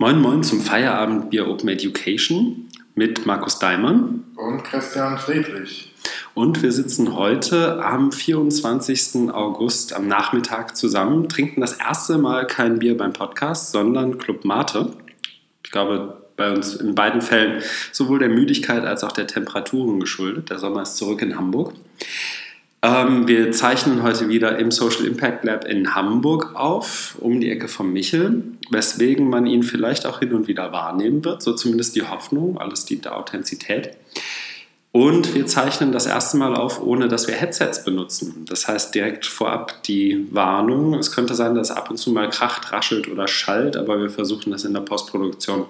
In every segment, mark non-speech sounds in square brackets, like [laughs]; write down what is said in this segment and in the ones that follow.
Moin Moin zum Feierabendbier Open Education mit Markus Daimann und Christian Friedrich. Und wir sitzen heute am 24. August am Nachmittag zusammen, trinken das erste Mal kein Bier beim Podcast, sondern Club Mate. Ich glaube, bei uns in beiden Fällen sowohl der Müdigkeit als auch der Temperaturen geschuldet. Der Sommer ist zurück in Hamburg. Ähm, wir zeichnen heute wieder im Social Impact Lab in Hamburg auf, um die Ecke von Michel, weswegen man ihn vielleicht auch hin und wieder wahrnehmen wird, so zumindest die Hoffnung, alles dient der Authentizität. Und wir zeichnen das erste Mal auf, ohne dass wir Headsets benutzen. Das heißt direkt vorab die Warnung. Es könnte sein, dass ab und zu mal kracht, raschelt oder schallt, aber wir versuchen das in der Postproduktion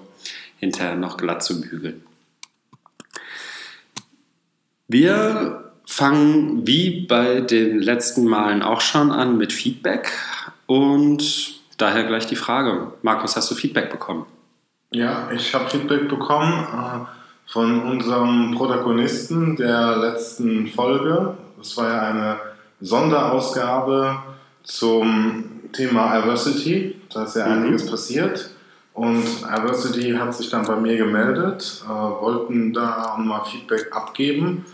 hinterher noch glatt zu bügeln. Wir fangen wie bei den letzten Malen auch schon an mit Feedback und daher gleich die Frage. Markus, hast du Feedback bekommen? Ja, ich habe Feedback bekommen äh, von unserem Protagonisten der letzten Folge. Das war ja eine Sonderausgabe zum Thema Diversity. Da ist ja mhm. einiges passiert. Und Diversity hat sich dann bei mir gemeldet, äh, wollten da mal Feedback abgeben.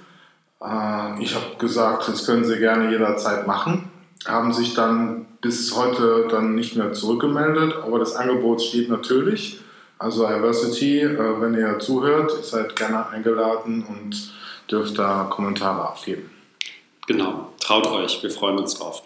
Äh, ich habe gesagt, das können Sie gerne jederzeit machen. Haben sich dann bis heute dann nicht mehr zurückgemeldet, aber das Angebot steht natürlich. Also Diversity, äh, wenn ihr zuhört, ihr seid gerne eingeladen und dürft da Kommentare abgeben. Genau, traut euch, wir freuen uns drauf.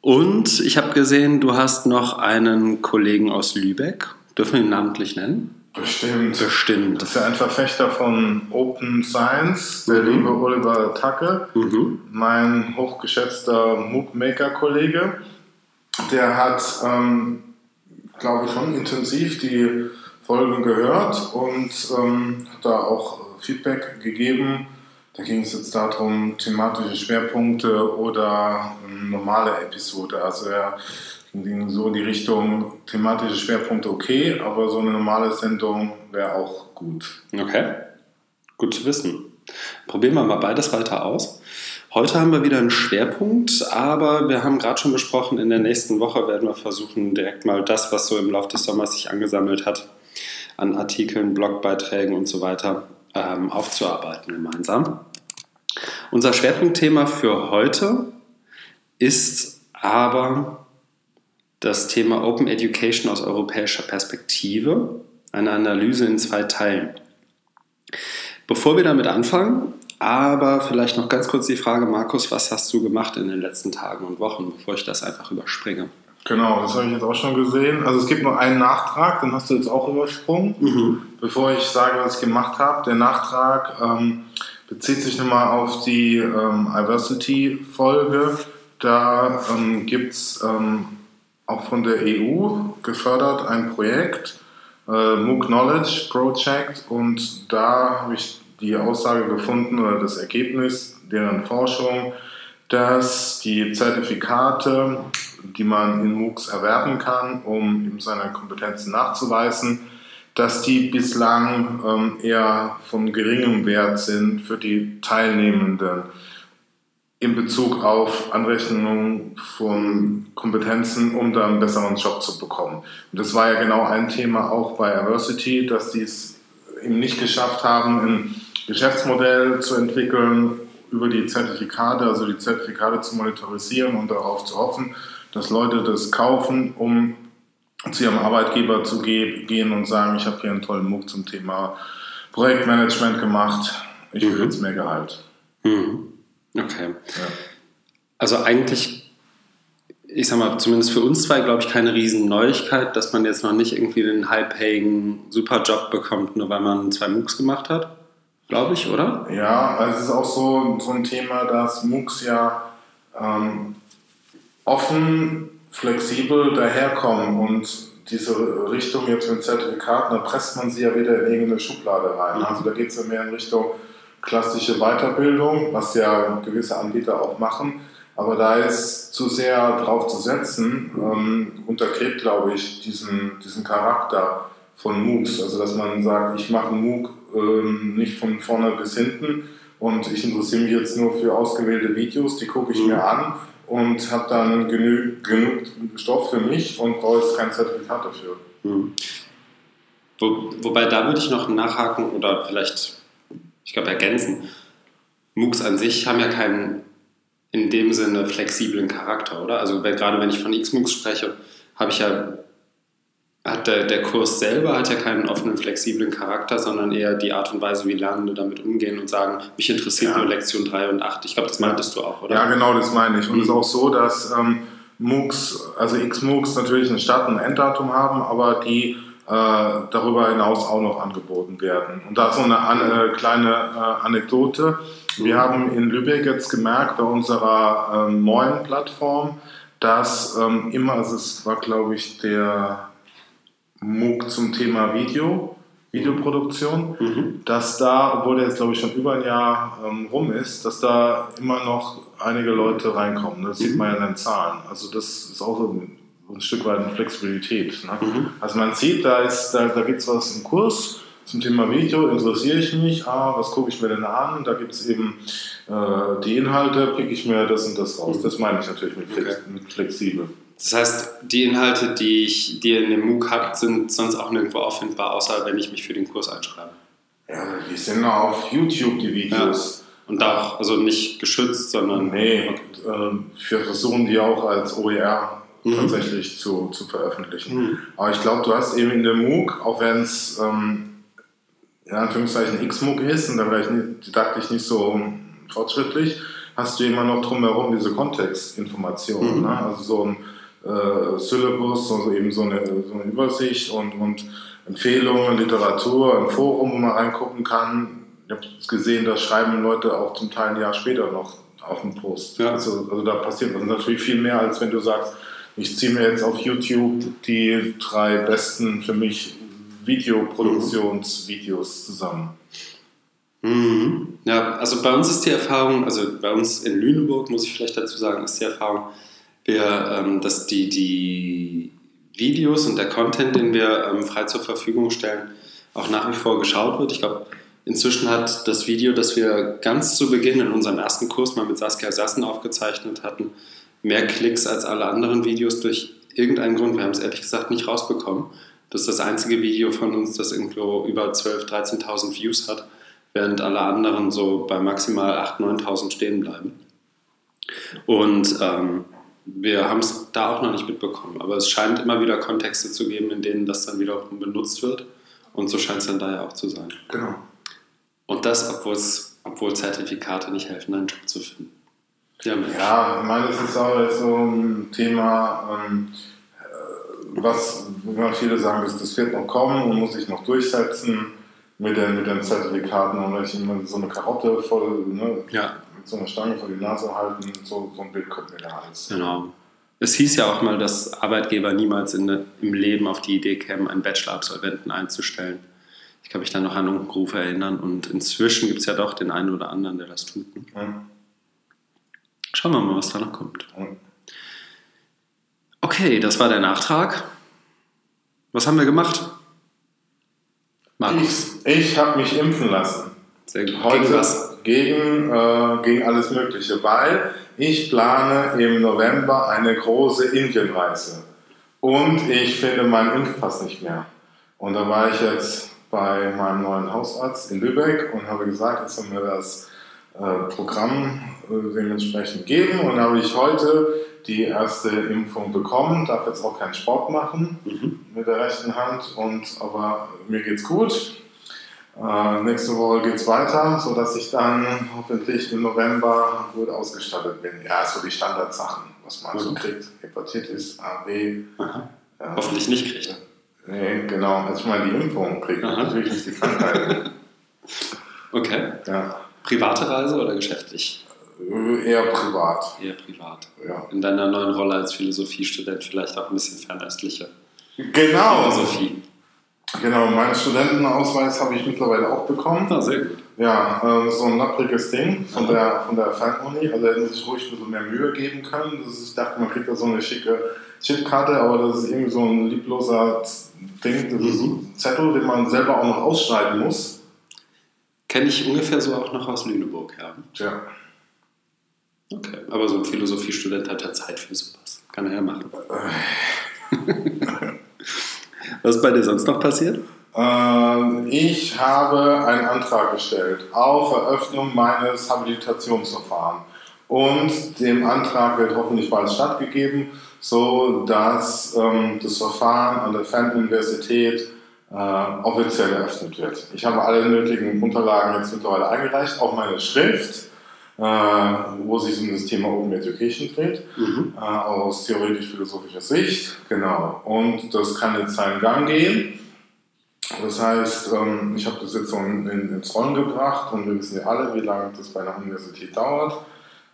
Und ich habe gesehen, du hast noch einen Kollegen aus Lübeck. Dürfen wir ihn namentlich nennen? Bestimmt. Bestimmt. Das ist ja ein Verfechter von Open Science, der mhm. liebe Oliver Tacke, mhm. mein hochgeschätzter MOOC-Maker-Kollege. Der hat, ähm, glaube ich, schon intensiv die Folgen gehört und ähm, hat da auch Feedback gegeben. Da ging es jetzt darum, thematische Schwerpunkte oder eine normale Episode. Also er so die Richtung thematische Schwerpunkte okay, aber so eine normale Sendung wäre auch gut. Okay, gut zu wissen. Probieren wir mal beides weiter aus. Heute haben wir wieder einen Schwerpunkt, aber wir haben gerade schon besprochen, in der nächsten Woche werden wir versuchen, direkt mal das, was so im Laufe des Sommers sich angesammelt hat, an Artikeln, Blogbeiträgen und so weiter, ähm, aufzuarbeiten gemeinsam. Unser Schwerpunktthema für heute ist aber das Thema Open Education aus europäischer Perspektive, eine Analyse in zwei Teilen. Bevor wir damit anfangen, aber vielleicht noch ganz kurz die Frage, Markus, was hast du gemacht in den letzten Tagen und Wochen, bevor ich das einfach überspringe? Genau, das habe ich jetzt auch schon gesehen. Also es gibt noch einen Nachtrag, den hast du jetzt auch übersprungen. Mhm. Bevor ich sage, was ich gemacht habe, der Nachtrag ähm, bezieht sich nochmal auf die ähm, Diversity-Folge. Da ähm, gibt es ähm, auch von der EU gefördert, ein Projekt, äh, MOOC Knowledge Project. Und da habe ich die Aussage gefunden oder das Ergebnis deren Forschung, dass die Zertifikate, die man in MOOCs erwerben kann, um eben seine Kompetenzen nachzuweisen, dass die bislang ähm, eher von geringem Wert sind für die Teilnehmenden in Bezug auf Anrechnung von Kompetenzen, um da einen besseren Job zu bekommen. Und das war ja genau ein Thema auch bei Diversity, dass die es eben nicht geschafft haben, ein Geschäftsmodell zu entwickeln über die Zertifikate, also die Zertifikate zu monetarisieren und darauf zu hoffen, dass Leute das kaufen, um zu ihrem Arbeitgeber zu gehen und sagen, ich habe hier einen tollen MOOC zum Thema Projektmanagement gemacht, ich will mhm. jetzt mehr Gehalt. Mhm. Okay. Ja. Also eigentlich, ich sag mal, zumindest für uns zwei, glaube ich, keine riesen Neuigkeit, dass man jetzt noch nicht irgendwie den high-paying Superjob bekommt, nur weil man zwei MOOCs gemacht hat, glaube ich, oder? Ja, also es ist auch so, so ein Thema, dass MOOCs ja ähm, offen, flexibel daherkommen und diese Richtung jetzt mit Zertifikaten, da presst man sie ja wieder in irgendeine Schublade rein. Mhm. Also da geht es ja mehr in Richtung klassische Weiterbildung, was ja gewisse Anbieter auch machen. Aber da ist zu sehr drauf zu setzen, ähm, untergräbt, glaube ich, diesen, diesen Charakter von MOOCs. Also, dass man sagt, ich mache einen MOOC ähm, nicht von vorne bis hinten und ich interessiere mich jetzt nur für ausgewählte Videos, die gucke ich mhm. mir an und habe dann genü genug Stoff für mich und brauche jetzt kein Zertifikat dafür. Mhm. Wo, wobei da würde ich noch nachhaken oder vielleicht, ich glaube, ergänzen. MOOCs an sich haben ja keinen in dem Sinne flexiblen Charakter, oder? Also wenn, gerade wenn ich von X-MOOCs spreche, habe ich ja, hat der, der Kurs selber hat ja keinen offenen, flexiblen Charakter, sondern eher die Art und Weise, wie Lernende damit umgehen und sagen, mich interessiert ja. nur Lektion 3 und 8. Ich glaube, das meintest du auch, oder? Ja, genau, das meine ich. Und mhm. es ist auch so, dass ähm, MOOCs, also X-MOOCs natürlich ein Start- und Enddatum haben, aber die darüber hinaus auch noch angeboten werden. Und da so eine an, äh, kleine äh, Anekdote. Wir haben in Lübeck jetzt gemerkt bei unserer ähm, neuen Plattform, dass ähm, immer, also es war glaube ich der MOOC zum Thema Video, Videoproduktion, mhm. dass da, obwohl der jetzt glaube ich schon über ein Jahr ähm, rum ist, dass da immer noch einige Leute reinkommen. Das mhm. sieht man ja in den Zahlen. Also das ist auch so ein ein Stück weit Flexibilität. Ne? Mhm. Also man sieht, da, da, da gibt es was im Kurs zum Thema Video, interessiere ich mich, ah, was gucke ich mir denn an? Da gibt es eben äh, die Inhalte, pick ich mir das und das raus. Das meine ich natürlich mit, okay. mit flexibel. Das heißt, die Inhalte, die, ich, die ihr in dem MOOC habt, sind sonst auch nirgendwo auffindbar, außer wenn ich mich für den Kurs einschreibe. Ja, die sind auf YouTube, die Videos. Ja. Und da auch, also nicht geschützt, sondern. Nee, okay. äh, wir versuchen die auch als OER mhm. tatsächlich zu, zu veröffentlichen. Mhm. Aber ich glaube, du hast eben in der MOOC, auch wenn es ähm, in Anführungszeichen X-MOOC ist und dann vielleicht didaktisch nicht so fortschrittlich, hast du immer noch drumherum diese Kontextinformationen. Mhm. Ne? Also so ein äh, Syllabus, also eben so eine, so eine Übersicht und, und Empfehlungen, Literatur, ein Forum, wo man reingucken kann. Ich habe gesehen, da schreiben Leute auch zum Teil ein Jahr später noch auf dem Post. Ja. Also, also da passiert natürlich viel mehr, als wenn du sagst, ich ziehe mir jetzt auf YouTube die drei besten für mich Videoproduktionsvideos zusammen. Mhm. Ja, also bei uns ist die Erfahrung, also bei uns in Lüneburg, muss ich vielleicht dazu sagen, ist die Erfahrung, wir, ähm, dass die, die Videos und der Content, den wir ähm, frei zur Verfügung stellen, auch nach wie vor geschaut wird. Ich glaube, inzwischen hat das Video, das wir ganz zu Beginn in unserem ersten Kurs mal mit Saskia Sassen aufgezeichnet hatten, mehr Klicks als alle anderen Videos durch irgendeinen Grund. Wir haben es ehrlich gesagt nicht rausbekommen. Das ist das einzige Video von uns, das irgendwo über 12.000, 13.000 Views hat, während alle anderen so bei maximal 8.000, 9.000 stehen bleiben. Und ähm, wir haben es da auch noch nicht mitbekommen, aber es scheint immer wieder Kontexte zu geben, in denen das dann wiederum benutzt wird. Und so scheint es dann daher auch zu sein. Genau. Und das, obwohl Zertifikate nicht helfen, einen Job zu finden. Ja, ja, ich meine, das ist auch so ein Thema, äh, was immer viele sagen, das, das wird noch kommen und muss sich noch durchsetzen mit den, mit den Zertifikaten und ich immer so eine Karotte voll, ne, ja. mit so einer Stange vor die Nase halten, so, so ein Bild kommt mir da alles. Genau. Es hieß ja auch mal, dass Arbeitgeber niemals in, im Leben auf die Idee kämen, einen Bachelor-Absolventen einzustellen. Ich kann mich da noch an Unkenrufe erinnern und inzwischen gibt es ja doch den einen oder anderen, der das tut. Ne? Mhm. Schauen wir mal, was da noch kommt. Okay, das war der Nachtrag. Was haben wir gemacht? Markus. Ich, ich habe mich impfen lassen. Sehr gut. Heute gegen, was? Gegen, äh, gegen alles Mögliche, weil ich plane im November eine große Indienreise. Und ich finde meinen Impfpass nicht mehr. Und da war ich jetzt bei meinem neuen Hausarzt in Lübeck und habe gesagt, jetzt haben wir das äh, Programm dementsprechend geben. Und habe ich heute die erste Impfung bekommen, darf jetzt auch keinen Sport machen mhm. mit der rechten Hand, und, aber mir geht's gut. Äh, nächste Woche geht es weiter, sodass ich dann hoffentlich im November gut ausgestattet bin. Ja, so die Standardsachen, was man mhm. so kriegt. Hepatitis, A, B. Ja. Hoffentlich nicht kriegt. Nee, genau. Also ich meine, die Impfung kriegt natürlich nicht die Krankheit. [laughs] okay. Ja. Private Reise oder geschäftlich? Eher privat. Eher privat. Ja. In deiner neuen Rolle als Philosophiestudent vielleicht auch ein bisschen fernöstliche genau. Philosophie. Genau, meinen Studentenausweis habe ich mittlerweile auch bekommen. Ah, sehr gut. Ja, äh, so ein lappriges Ding von Aha. der, von der Fernuni. Also hätten sie sich ruhig ein bisschen mehr Mühe geben können. Ist, ich dachte, man kriegt da so eine schicke Chipkarte, aber das ist irgendwie so ein liebloser Ding. Das ist ein Zettel, den man selber auch noch ausschneiden muss. Kenne ich ungefähr so auch noch aus Lüneburg, ja. Tja. Okay, aber so ein Philosophiestudent hat ja Zeit für sowas. Kann er ja machen. [laughs] Was ist bei dir sonst noch passiert? Ähm, ich habe einen Antrag gestellt auf Eröffnung meines Habilitationsverfahrens. Und dem Antrag wird hoffentlich bald stattgegeben, so dass ähm, das Verfahren an der Fernuniversität äh, offiziell eröffnet wird. Ich habe alle nötigen Unterlagen jetzt mittlerweile eingereicht, auch meine Schrift, wo sich um das Thema Open Education dreht, mhm. äh, aus theoretisch-philosophischer Sicht. Genau. Und das kann jetzt seinen Gang gehen. Das heißt, ähm, ich habe das jetzt so in, in, ins Rollen gebracht und wir wissen ja alle, wie lange das bei einer Universität dauert.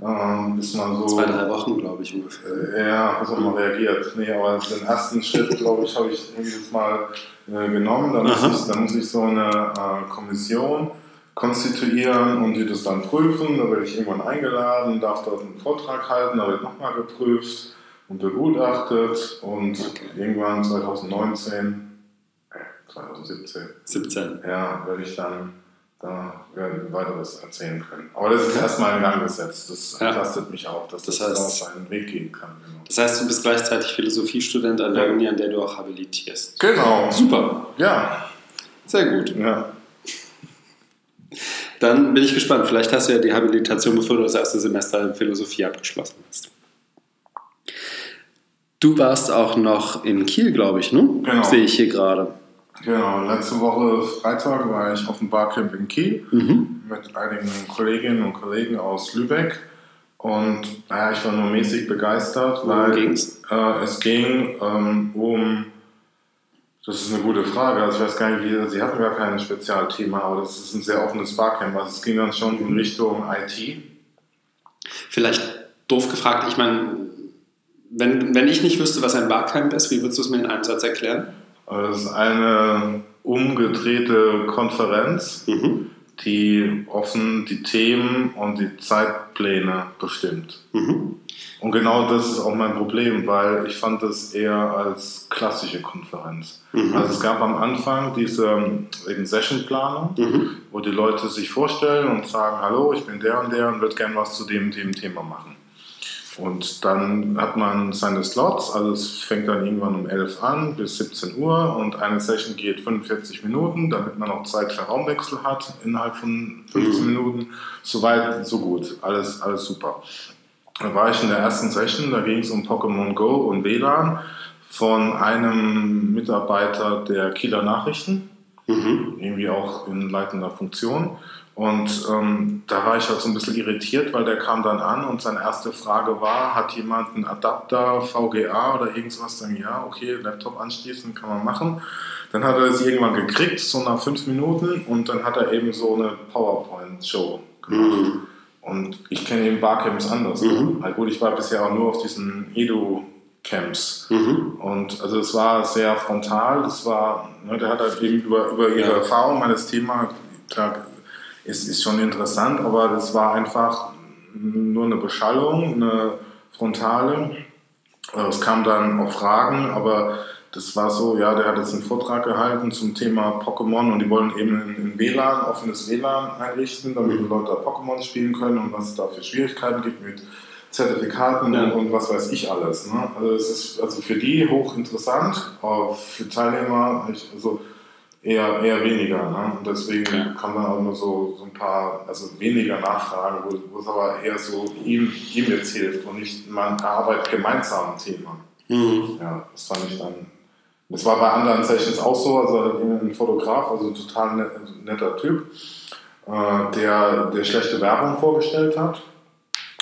Ähm, bis man so. Zwei, drei Wochen, glaube ich, ungefähr. Äh, ja, bis man mal reagiert. Nee, aber den ersten Schritt, glaube ich, habe ich jetzt mal äh, genommen. Da muss, ich, da muss ich so eine äh, Kommission konstituieren und die das dann prüfen. Da werde ich irgendwann eingeladen, darf dort einen Vortrag halten, da wird nochmal geprüft und begutachtet und okay. irgendwann 2019, äh, 2017, 17. ja, werde ich dann da werden wir weiteres erzählen können. Aber das ist erstmal in Gang gesetzt. Das ja. entlastet mich auch, dass das, das heißt, da seinen Weg gehen kann. Genau. Das heißt, du bist gleichzeitig Philosophiestudent an der Uni, an der du auch habilitierst. Genau. Super. Ja. Sehr gut. Ja. Dann bin ich gespannt. Vielleicht hast du ja die Habilitation, bevor du das erste Semester in Philosophie abgeschlossen hast. Du warst auch noch in Kiel, glaube ich, ne? Genau. Sehe ich hier gerade. Genau, letzte Woche Freitag war ich auf dem Barcamp in Kiel mhm. mit einigen Kolleginnen und Kollegen aus Lübeck. Und naja, ich war nur mäßig begeistert, weil? Äh, es ging ähm, um, das ist eine gute Frage, also ich weiß gar nicht, wie, sie hatten gar kein Spezialthema, aber das ist ein sehr offenes Barcamp, also es ging dann schon in Richtung IT. Vielleicht doof gefragt, ich meine, wenn, wenn ich nicht wüsste, was ein Barcamp ist, wie würdest du es mir in einem Satz erklären? Es ist eine umgedrehte Konferenz, mhm. Die offen die Themen und die Zeitpläne bestimmt. Mhm. Und genau das ist auch mein Problem, weil ich fand das eher als klassische Konferenz. Mhm. Also es gab am Anfang diese eben Sessionplanung, mhm. wo die Leute sich vorstellen und sagen, hallo, ich bin der und der und würde gerne was zu dem, dem Thema machen. Und dann hat man seine Slots, also es fängt dann irgendwann um 11 an bis 17 Uhr und eine Session geht 45 Minuten, damit man auch Zeit für Raumwechsel hat innerhalb von 15 mhm. Minuten. Soweit, so gut, alles, alles super. Da war ich in der ersten Session, da ging es um Pokémon Go und WLAN von einem Mitarbeiter der Kieler Nachrichten, mhm. irgendwie auch in leitender Funktion. Und ähm, da war ich halt so ein bisschen irritiert, weil der kam dann an und seine erste Frage war, hat jemand einen Adapter, VGA oder irgendwas? Dann ja, okay, Laptop anschließen kann man machen. Dann hat er es irgendwann gekriegt, so nach fünf Minuten und dann hat er eben so eine PowerPoint-Show gemacht. Mhm. Und ich kenne eben Barcamps anders. Mhm. Also gut, ich war bisher auch nur auf diesen Edu-Camps. Mhm. Und also es war sehr frontal, das war, ne, der hat halt eben über, über ihre ja. Erfahrung, meines Thema, klar, ist, ist schon interessant, aber das war einfach nur eine Beschallung, eine frontale. Äh, es kam dann auch Fragen, aber das war so, ja, der hat jetzt einen Vortrag gehalten zum Thema Pokémon und die wollen eben ein WLAN, offenes WLAN einrichten, damit die Leute Pokémon spielen können und was es da für Schwierigkeiten gibt mit Zertifikaten ja. und, was weiß ich alles. Ne? Also es ist also für die hochinteressant, aber für Teilnehmer, also Eher, eher weniger. Ne? Und deswegen ja. kann man auch nur so, so ein paar, also weniger nachfragen, wo, es aber eher so ihm, ihm jetzt hilft und nicht man erarbeitet gemeinsam ein Thema. Mhm. Ja, das fand ich dann. Das war bei anderen Sessions auch so, also ein Fotograf, also ein total netter Typ, äh, der, der schlechte Werbung vorgestellt hat.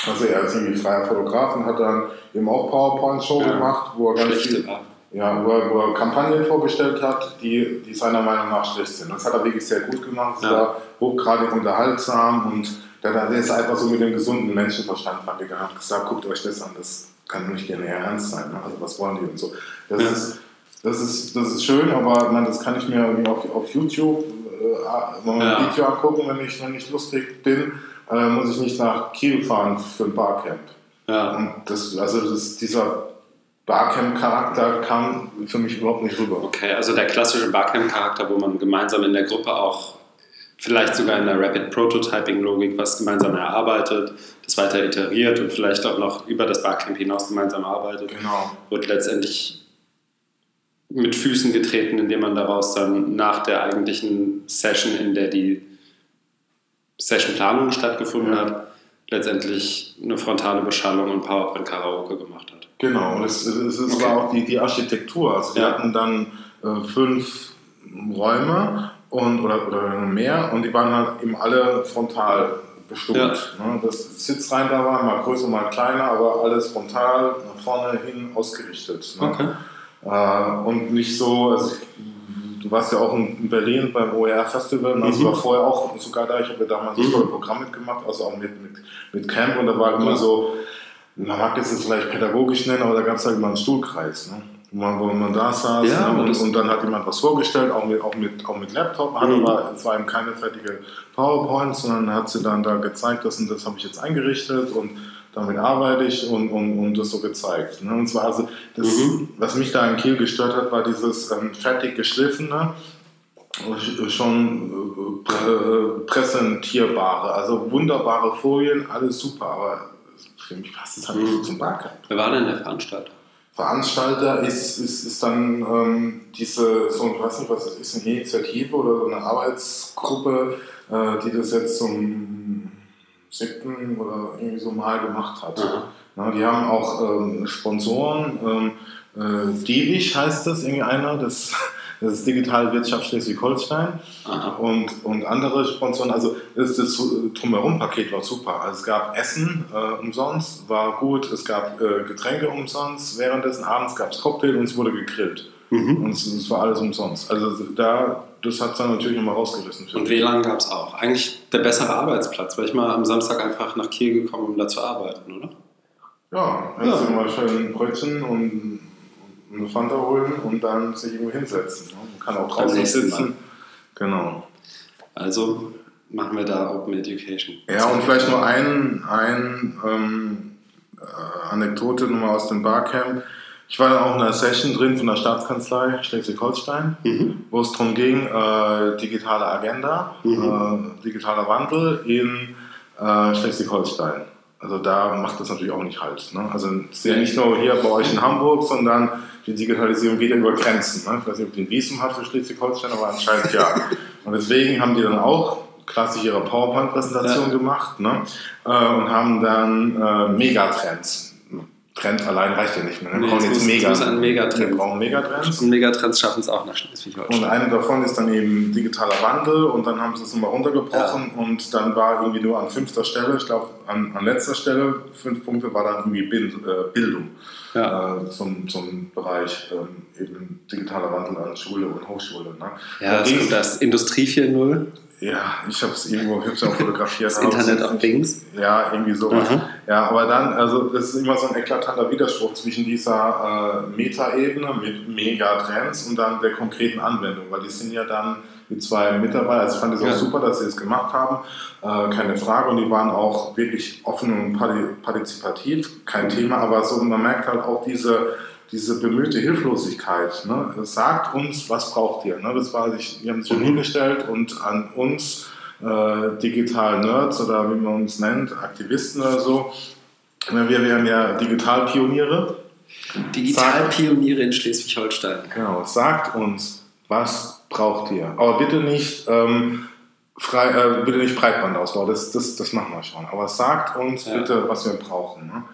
Also er ist irgendwie freier Fotograf und hat dann eben auch PowerPoint-Show ja. gemacht, wo er ganz viel, ja, wo er, wo er, Kampagnen vorgestellt hat, die, die seiner Meinung nach schlecht sind. Das hat er wirklich sehr gut gemacht, ja. war hochgradig unterhaltsam und der, der ist einfach so mit dem gesunden Menschenverstand rangegangen hat gesagt, guckt euch das an, das kann nicht gerne ernst sein. Ne? Also was wollen die und so. Das, ja. ist, das, ist, das ist schön, aber man, das kann ich mir irgendwie auf, auf YouTube äh, mal ja. ein Video angucken, wenn ich, wenn ich lustig bin. Äh, muss ich nicht nach Kiel fahren für ein Barcamp. Ja. Und das, also das, dieser Barcamp-Charakter kam für mich überhaupt nicht rüber. Okay, also der klassische Barcamp-Charakter, wo man gemeinsam in der Gruppe auch vielleicht sogar in der Rapid Prototyping-Logik was gemeinsam erarbeitet, das weiter iteriert und vielleicht auch noch über das Barcamp hinaus gemeinsam arbeitet. Genau. Wird letztendlich mit Füßen getreten, indem man daraus dann nach der eigentlichen Session, in der die Sessionplanung stattgefunden ja. hat, letztendlich eine frontale Beschallung und PowerPoint Karaoke gemacht hat. Genau, und es, es, es okay. war auch die, die Architektur. Also wir ja. hatten dann äh, fünf Räume und, oder, oder mehr und die waren halt eben alle frontal bestimmt. Ja. Ne? Das Sitzreihen da war, mal größer, mal kleiner, aber alles frontal nach vorne hin ausgerichtet. Ne? Okay. Äh, und nicht so, also du warst ja auch in Berlin beim OER Festival, also mhm. war vorher auch sogar da, ich habe ja damals mhm. ein Programm mitgemacht, also auch mit, mit, mit Camp und da war immer so, man mag das jetzt vielleicht pädagogisch nennen, aber da gab es halt immer einen Stuhlkreis. Ne? wo man, wo man da saß ja, ne? und, und, dann hat jemand was vorgestellt, auch mit, auch mit, auch mit Laptop, hat mhm. aber es war eben keine fertige PowerPoint, sondern hat sie dann da gezeigt, das und das habe ich jetzt eingerichtet und damit arbeite ich und, und, und das so gezeigt. Ne? Und zwar also das, mhm. was mich da in Kiel gestört hat, war dieses ähm, fertig geschliffene, schon äh, präsentierbare, also wunderbare Folien, alles super, aber für mich passt es halt nicht so zum Barcamp. Wer war denn der Veranstalter? Veranstalter ist, ist, ist dann ähm, diese, so, ich weiß nicht, was das ist, eine Initiative oder so eine Arbeitsgruppe, äh, die das jetzt zum siebten oder irgendwie so mal gemacht hat. Mhm. Na, die haben auch ähm, Sponsoren, ähm, äh, Diewig heißt das, irgendwie einer, das das ist Digitale Wirtschaft Schleswig-Holstein und, und andere Sponsoren. Also das, das Drumherum-Paket war super. Also es gab Essen äh, umsonst, war gut. Es gab äh, Getränke umsonst. Währenddessen abends gab es Cocktail und es wurde gegrillt. Mhm. Und es, es, war alles umsonst. Also da, das hat es dann natürlich nochmal rausgerissen. Und WLAN gab es auch. Eigentlich der bessere Arbeitsplatz, weil ich mal am Samstag einfach nach Kiel gekommen, um da zu arbeiten, oder? Ja, jetzt ja. mal schön Brötchen und eine Fanta holen und dann sich irgendwo hinsetzen. Ne? Man kann auch draußen sitzen. Genau. Also machen wir da Open Education. Ja, und vielleicht nur ein, ein ähm, äh, Anekdote nochmal aus dem Barcamp. Ich war dann auch in einer Session drin von der Staatskanzlei Schleswig-Holstein, mhm. wo es darum ging, äh, digitale Agenda, mhm. äh, digitaler Wandel in äh, Schleswig-Holstein. Also da macht das natürlich auch nicht halt. Ne? Also es ist ja nicht nur hier bei euch in Hamburg, sondern die Digitalisierung geht ja über Grenzen. Ne? Ich weiß nicht, ob die ein Visum hat für Schleswig-Holstein, aber anscheinend ja. Und deswegen haben die dann auch klassisch ihre PowerPoint-Präsentation ja. gemacht ne? Äh, und haben dann äh, Megatrends Trend allein reicht ja nicht mehr. Wir nee, brauchen jetzt Mega. Ein Megatrend. Wir brauchen Megatrends. Und Megatrends schaffen es auch nach Schleswig-Holstein. Und eine davon ist dann eben digitaler Wandel und dann haben sie es nochmal runtergebrochen ja. und dann war irgendwie nur an fünfter Stelle, ich glaube an, an letzter Stelle, fünf Punkte war dann irgendwie Bild, äh, Bildung ja. äh, zum, zum Bereich ähm, eben digitaler Wandel an Schule und Hochschule. Ne? Ja, da das, das Industrie 4.0. Ja, ich habe es irgendwo, ich auch fotografiert. Das Internet of Things? Ja, irgendwie sowas. Mhm. Ja, aber dann, also das ist immer so ein eklatanter Widerspruch zwischen dieser äh, Meta-Ebene mit Megatrends und dann der konkreten Anwendung, weil die sind ja dann die zwei Mitarbeiter, also ich fand es auch ja. super, dass sie es gemacht haben, äh, keine Frage, und die waren auch wirklich offen und partizipativ, kein Thema, aber so, man merkt halt auch diese diese bemühte Hilflosigkeit. Ne? Sagt uns, was braucht ihr? Ne? Das war sich, die haben sich mhm. hingestellt und an uns äh, digital Nerds oder wie man uns nennt, Aktivisten oder so. Wir wären ja Digitalpioniere. Digitalpioniere in Schleswig-Holstein. Genau, sagt uns, was braucht ihr? Aber bitte nicht, ähm, frei, äh, bitte nicht Breitbandausbau, das, das, das machen wir schon. Aber sagt uns ja. bitte, was wir brauchen. Ne?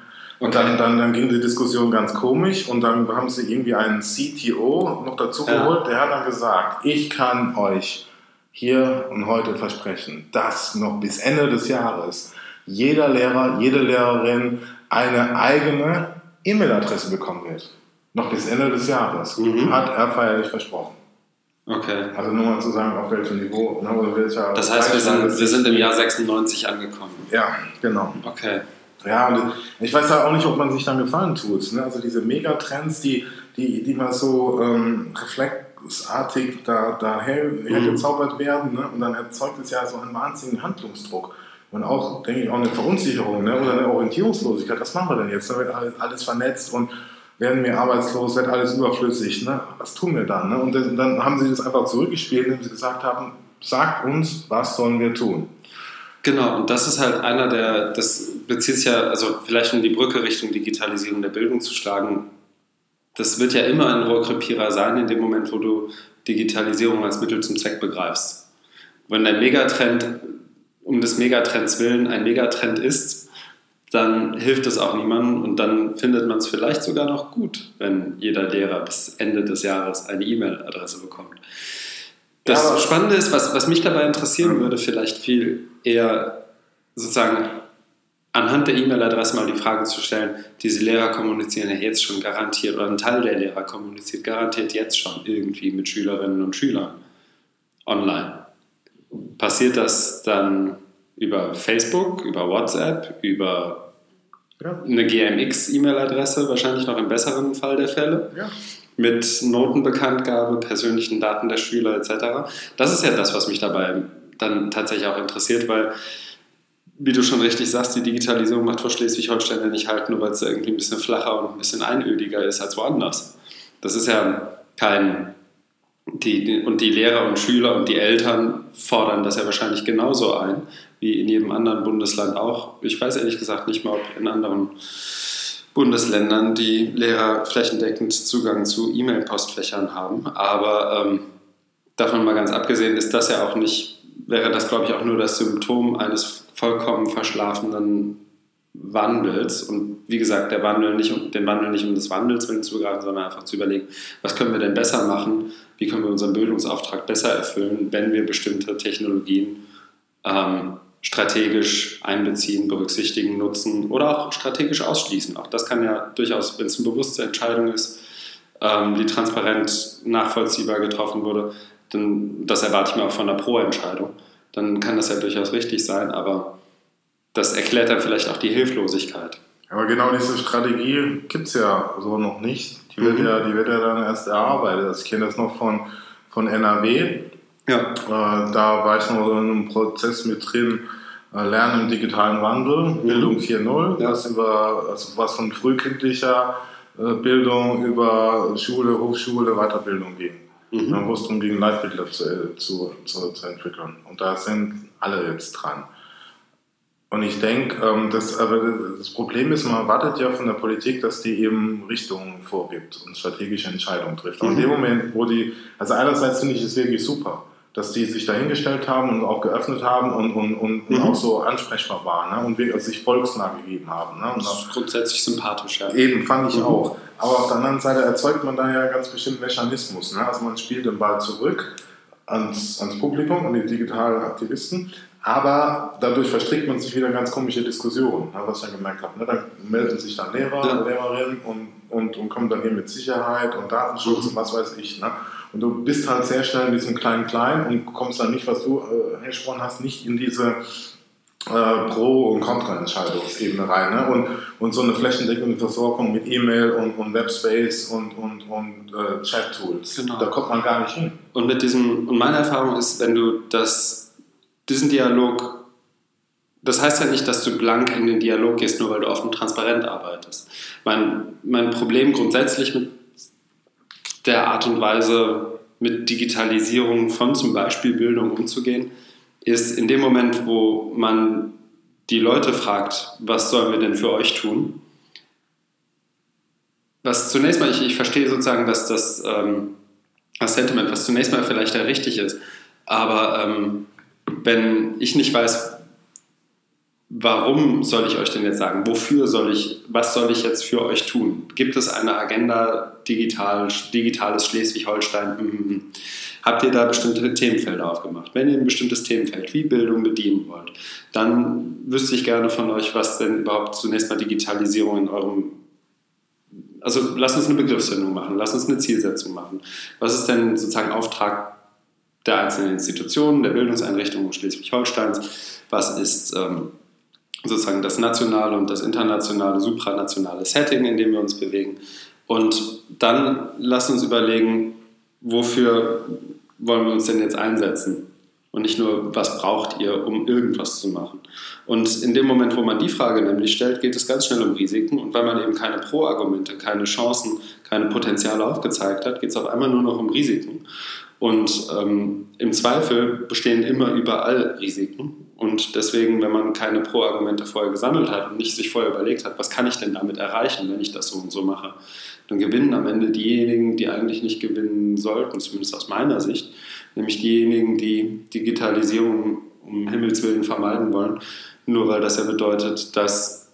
Und dann, dann, dann ging die Diskussion ganz komisch und dann haben sie irgendwie einen CTO noch dazu geholt, der hat dann gesagt, ich kann euch hier und heute versprechen, dass noch bis Ende des Jahres jeder Lehrer, jede Lehrerin eine eigene E-Mail-Adresse bekommen wird. Noch bis Ende des Jahres. Mhm. Hat er feierlich versprochen. Okay. Also nur mal zu sagen, auf welchem Niveau. Ne, oder welcher das heißt, wir sind, wir sind im Jahr 96 angekommen. Ja, genau. Okay. Ja, und ich weiß ja auch nicht, ob man sich dann gefallen tut. Ne? Also diese Megatrends, die, die, die mal so ähm, reflexartig da, da her, hergezaubert werden ne? und dann erzeugt es ja so einen wahnsinnigen Handlungsdruck. Und auch, denke ich, auch eine Verunsicherung ne? oder eine Orientierungslosigkeit. Was machen wir denn jetzt? Da wird alles vernetzt und werden wir arbeitslos, wird alles überflüssig. Ne? Was tun wir dann? Ne? Und dann haben sie das einfach zurückgespielt, indem sie gesagt haben, sagt uns, was sollen wir tun. Genau, und das ist halt einer der, das bezieht sich ja, also vielleicht um die Brücke Richtung Digitalisierung der Bildung zu schlagen, das wird ja immer ein Rohrkrepierer sein in dem Moment, wo du Digitalisierung als Mittel zum Zweck begreifst. Wenn ein Megatrend um des Megatrends willen ein Megatrend ist, dann hilft es auch niemandem und dann findet man es vielleicht sogar noch gut, wenn jeder Lehrer bis Ende des Jahres eine E-Mail-Adresse bekommt. Das ja, Spannende ist, was, was mich dabei interessieren würde, vielleicht viel eher sozusagen anhand der E-Mail-Adresse mal die Frage zu stellen, diese Lehrer kommunizieren ja jetzt schon garantiert, oder ein Teil der Lehrer kommuniziert garantiert jetzt schon irgendwie mit Schülerinnen und Schülern online. Passiert das dann über Facebook, über WhatsApp, über ja. eine GMX-E-Mail-Adresse, wahrscheinlich noch im besseren Fall der Fälle? Ja mit Notenbekanntgabe, persönlichen Daten der Schüler etc. Das ist ja das, was mich dabei dann tatsächlich auch interessiert, weil, wie du schon richtig sagst, die Digitalisierung macht vor Schleswig-Holstein ja nicht halt, nur weil es irgendwie ein bisschen flacher und ein bisschen einödiger ist als woanders. Das ist ja kein. Die, und die Lehrer und Schüler und die Eltern fordern das ja wahrscheinlich genauso ein, wie in jedem anderen Bundesland auch. Ich weiß ehrlich gesagt nicht mal, ob in anderen Bundesländern die Lehrer flächendeckend Zugang zu E-Mail-Postfächern haben. Aber ähm, davon mal ganz abgesehen ist das ja auch nicht, wäre das glaube ich auch nur das Symptom eines vollkommen verschlafenen Wandels. Und wie gesagt, der Wandel nicht, den Wandel nicht um des Wandels zu begreifen, sondern einfach zu überlegen, was können wir denn besser machen, wie können wir unseren Bildungsauftrag besser erfüllen, wenn wir bestimmte Technologien ähm, strategisch einbeziehen, berücksichtigen, nutzen oder auch strategisch ausschließen. Auch das kann ja durchaus, wenn es eine bewusste Entscheidung ist, ähm, die transparent nachvollziehbar getroffen wurde, dann, das erwarte ich mir auch von einer Pro-Entscheidung, dann kann das ja durchaus richtig sein, aber das erklärt dann vielleicht auch die Hilflosigkeit. Aber genau diese Strategie gibt es ja so noch nicht. Die wird, mhm. ja, die wird ja dann erst erarbeitet. Ich kenne das noch von, von NRW. Ja. Äh, da war ich noch in einem Prozess mit drin, äh, Lernen im digitalen Wandel, mhm. Bildung 4.0, ja. was, über, also was von frühkindlicher äh, Bildung über Schule, Hochschule, Weiterbildung ging. Mhm. Wo es darum ging, Leitbilder zu, zu, zu, zu, entwickeln. Und da sind alle jetzt dran. Und ich denke, ähm, das, das Problem ist, man erwartet ja von der Politik, dass die eben Richtungen vorgibt und strategische Entscheidungen trifft. Und in dem mhm. Moment, wo die, also einerseits finde ich es wirklich super, dass die sich dahingestellt haben und auch geöffnet haben und, und, und, mhm. auch so ansprechbar waren ne? und wir, also sich volksnah gegeben haben. Ne? Und das ist grundsätzlich sympathisch, ja. Eben, fand ich mhm. auch. Aber auf der anderen Seite erzeugt man da ja ganz bestimmten Mechanismus. Ne? Also man spielt den Ball zurück ans, ans Publikum, an die digitalen Aktivisten, aber dadurch verstrickt man sich wieder in ganz komische Diskussionen, ne? was ich ja gemerkt habe. Ne? Dann melden sich dann Lehrer, ja. Lehrerinnen und, und, und kommen dann hier mit Sicherheit und Datenschutz und was weiß ich. Ne? Und du bist halt sehr schnell in diesem Klein-Klein und kommst dann nicht, was du äh, angesprochen hast, nicht in diese äh, Pro- und Kontra-Entscheidungsebene rein. Ne? Und, und so eine flächendeckende Versorgung mit E-Mail und, und Webspace und, und, und äh, Chat-Tools, genau. da kommt man gar nicht hin. Und mit diesem, und meine Erfahrung ist, wenn du das, diesen Dialog das heißt ja nicht, dass du blank in den Dialog gehst, nur weil du offen transparent arbeitest. Mein, mein Problem grundsätzlich mit der Art und Weise, mit Digitalisierung von zum Beispiel Bildung umzugehen, ist in dem Moment, wo man die Leute fragt, was sollen wir denn für euch tun? Was zunächst mal, ich, ich verstehe sozusagen, dass das, ähm, das Sentiment, was zunächst mal vielleicht ja richtig ist, aber ähm, wenn ich nicht weiß, warum soll ich euch denn jetzt sagen? Wofür soll ich, was soll ich jetzt für euch tun? Gibt es eine Agenda digital, digitales Schleswig-Holstein? Hm, hm, hm. Habt ihr da bestimmte Themenfelder aufgemacht? Wenn ihr ein bestimmtes Themenfeld wie Bildung bedienen wollt, dann wüsste ich gerne von euch, was denn überhaupt zunächst mal Digitalisierung in eurem also lass uns eine Begriffsfindung machen, lass uns eine Zielsetzung machen. Was ist denn sozusagen Auftrag der einzelnen Institutionen, der Bildungseinrichtungen Schleswig-Holsteins? Was ist ähm, sozusagen das nationale und das internationale, supranationale Setting, in dem wir uns bewegen. Und dann lass uns überlegen, wofür wollen wir uns denn jetzt einsetzen? Und nicht nur, was braucht ihr, um irgendwas zu machen? Und in dem Moment, wo man die Frage nämlich stellt, geht es ganz schnell um Risiken. Und weil man eben keine Pro-Argumente, keine Chancen, keine Potenziale aufgezeigt hat, geht es auf einmal nur noch um Risiken. Und ähm, im Zweifel bestehen immer überall Risiken. Und deswegen, wenn man keine Pro-Argumente vorher gesammelt hat und nicht sich vorher überlegt hat, was kann ich denn damit erreichen, wenn ich das so und so mache, dann gewinnen am Ende diejenigen, die eigentlich nicht gewinnen sollten, zumindest aus meiner Sicht, nämlich diejenigen, die Digitalisierung um Himmels Willen vermeiden wollen, nur weil das ja bedeutet, dass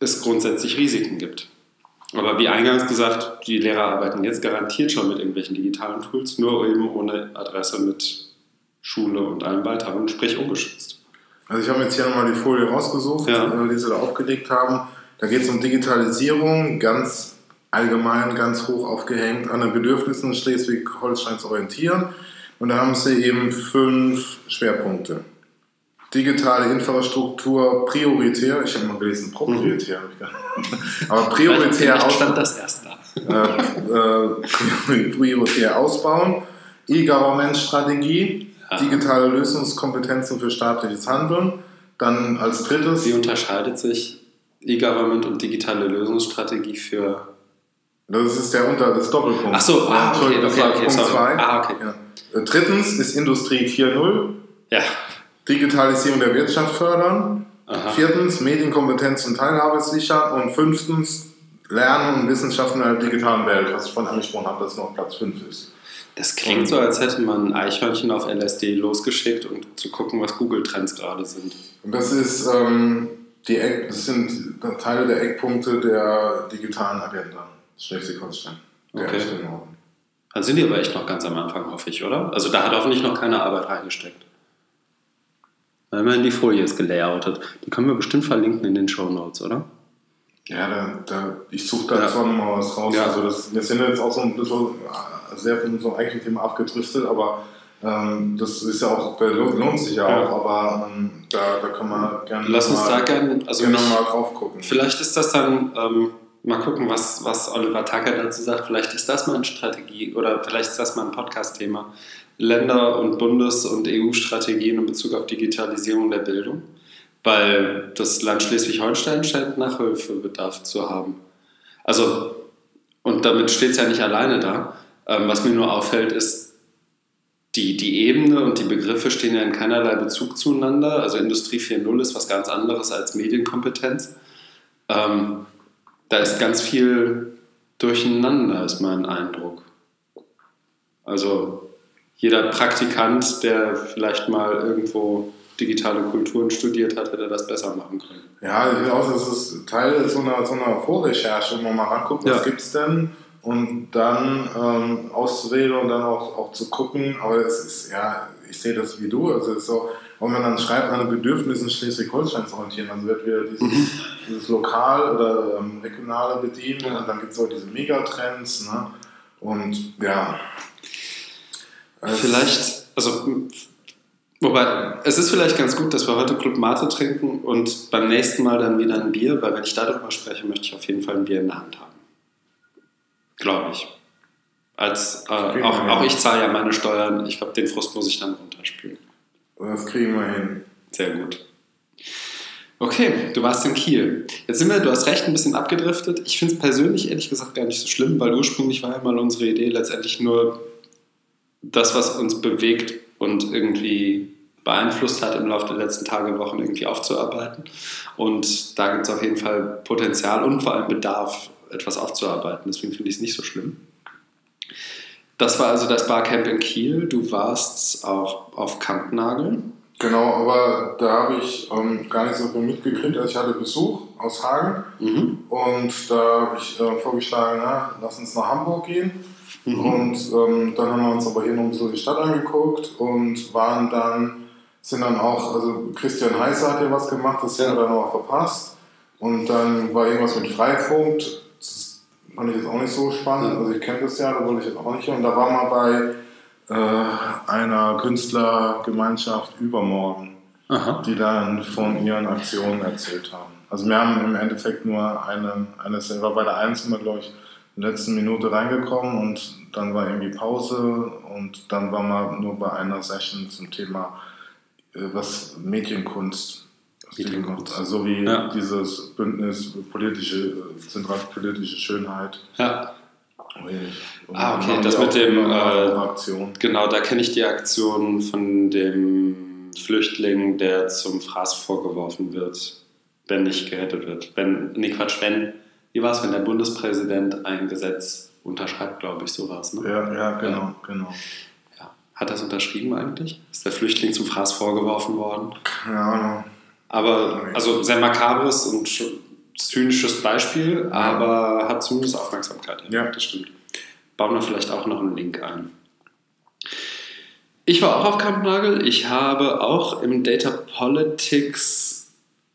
es grundsätzlich Risiken gibt. Aber wie eingangs gesagt, die Lehrer arbeiten jetzt garantiert schon mit irgendwelchen digitalen Tools, nur eben ohne Adresse mit Schule und allem weiteren, sprich ungeschützt. Also ich habe jetzt hier nochmal die Folie rausgesucht, ja. Äh, die sie da aufgelegt haben. Da geht es um Digitalisierung, ganz allgemein, ganz hoch aufgehängt, an den Bedürfnissen Schleswig-Holsteins orientieren. Und da haben sie eben fünf Schwerpunkte. Digitale Infrastruktur prioritär, ich habe mal gelesen, proprietär, mhm. [laughs] aber prioritär ausbauen. das erst da. Äh, äh, [laughs] prioritär ausbauen. E-Government-Strategie, digitale Lösungskompetenzen für staatliches Handeln. Dann als drittes. Wie unterscheidet sich E-Government und digitale Lösungsstrategie für. Das ist der Unter das Doppelpunkt. Ach so, ah, okay, okay, okay, Punkt sorry. Zwei. Ah, okay. Ja. Drittens ist Industrie 4.0. Ja. Digitalisierung der Wirtschaft fördern. Aha. Viertens Medienkompetenz und Teilhabe sichern. Und fünftens Lernen und Wissenschaften in der digitalen Welt, was ich vorhin angesprochen habe, dass es noch Platz 5 ist. Das klingt so, als hätte man ein Eichhörnchen auf LSD losgeschickt, um zu gucken, was Google-Trends gerade sind. Und das ist ähm, die Eck, das sind Teile der Eckpunkte der digitalen Agenda Schleswig-Holstein. Okay. Dann sind die aber echt noch ganz am Anfang, hoffe ich, oder? Also da hat hoffentlich noch keine Arbeit reingesteckt. Immerhin die Folie ist gelayoutet. Die können wir bestimmt verlinken in den Show Notes, oder? Ja, da, da, ich suche da ja. zwar nochmal was raus. Ja. Also das, wir sind jetzt auch so ein bisschen sehr von unserem eigentlichen Thema abgedriftet, aber ähm, das ist ja auch, lohnt sich ja, ja. auch, aber ähm, da, da kann man gerne Lass uns mal, da gerne, also gerne mal drauf gucken. Vielleicht ist das dann, ähm, mal gucken, was, was Oliver Tucker dazu sagt, vielleicht ist das mal eine Strategie oder vielleicht ist das mal ein Podcast-Thema. Länder- und Bundes- und EU-Strategien in Bezug auf Digitalisierung der Bildung, weil das Land Schleswig-Holstein scheint Nachhilfebedarf zu haben. Also, und damit steht es ja nicht alleine da. Ähm, was mir nur auffällt, ist, die, die Ebene und die Begriffe stehen ja in keinerlei Bezug zueinander. Also Industrie 4.0 ist was ganz anderes als Medienkompetenz. Ähm, da ist ganz viel durcheinander, ist mein Eindruck. Also jeder Praktikant, der vielleicht mal irgendwo digitale Kulturen studiert hat, hätte das besser machen können. Ja, das ist Teil so einer, so einer Vorrecherche, wo man mal anguckt, was ja. gibt es denn und dann ähm, auszuwählen und dann auch, auch zu gucken. Aber es ist, ja, ich sehe das wie du. Also es ist so, wenn man dann schreibt, an den Bedürfnissen Schleswig-Holsteins orientieren, dann wird wieder dieses, mhm. dieses Lokal- oder ähm, Regionale bedienen und dann gibt es auch diese Megatrends. Ne? Und ja. Vielleicht, also Wobei, es ist vielleicht ganz gut, dass wir heute Club Mate trinken und beim nächsten Mal dann wieder ein Bier, weil wenn ich darüber spreche, möchte ich auf jeden Fall ein Bier in der Hand haben. Glaube ich. Als, äh, auch, auch ich zahle ja meine Steuern. Ich glaube, den Frust muss ich dann runterspülen. Das kriegen wir hin. Sehr gut. Okay, du warst in Kiel. Jetzt sind wir, du hast recht, ein bisschen abgedriftet. Ich finde es persönlich ehrlich gesagt gar nicht so schlimm, weil ursprünglich war ja mal unsere Idee letztendlich nur das, was uns bewegt und irgendwie beeinflusst hat im Laufe der letzten Tage, Wochen irgendwie aufzuarbeiten. Und da gibt es auf jeden Fall Potenzial und vor allem Bedarf etwas aufzuarbeiten. Deswegen finde ich es nicht so schlimm. Das war also das Barcamp in Kiel. Du warst auch auf Kampnagel. Genau, aber da habe ich ähm, gar nicht so viel mitgekriegt. Also ich hatte Besuch aus Hagen mhm. und da habe ich äh, vorgeschlagen, na, lass uns nach Hamburg gehen. Mhm. Und ähm, dann haben wir uns aber hier noch so die Stadt angeguckt und waren dann, sind dann auch, also Christian Heißer hat ja was gemacht, das ja. haben wir dann auch verpasst. Und dann war irgendwas mit Freifunk, das fand ich jetzt auch nicht so spannend. Also ich kenne das ja, da wollte ich jetzt auch nicht hin. Und da war mal bei äh, einer Künstlergemeinschaft übermorgen, Aha. die dann von ihren Aktionen erzählt haben. Also wir haben im Endeffekt nur eine, eine war bei der einen sind wir, glaube ich, in der letzten Minute reingekommen und dann war irgendwie Pause und dann war man nur bei einer Session zum Thema äh, was Medienkunst Medienkunst. Also wie ja. dieses Bündnis politische, zentralpolitische Schönheit. Ja. Ah, okay, das mit dem. Äh, genau, da kenne ich die Aktion von dem Flüchtling, der zum Fraß vorgeworfen wird, wenn nicht gerettet wird. Wenn, nee, Quatsch, wenn, wie war es, wenn der Bundespräsident ein Gesetz unterschreibt, glaube ich, so war es, ne? Ja, ja, genau, ja. genau. Ja. Hat das unterschrieben eigentlich? Ist der Flüchtling zum Fraß vorgeworfen worden? Keine Ahnung. Aber, also sehr makabres und zynisches Beispiel, aber hat zumindest Aufmerksamkeit. Ja, das stimmt. Bauen wir vielleicht auch noch einen Link ein. Ich war auch auf Kampnagel. Ich habe auch im Data Politics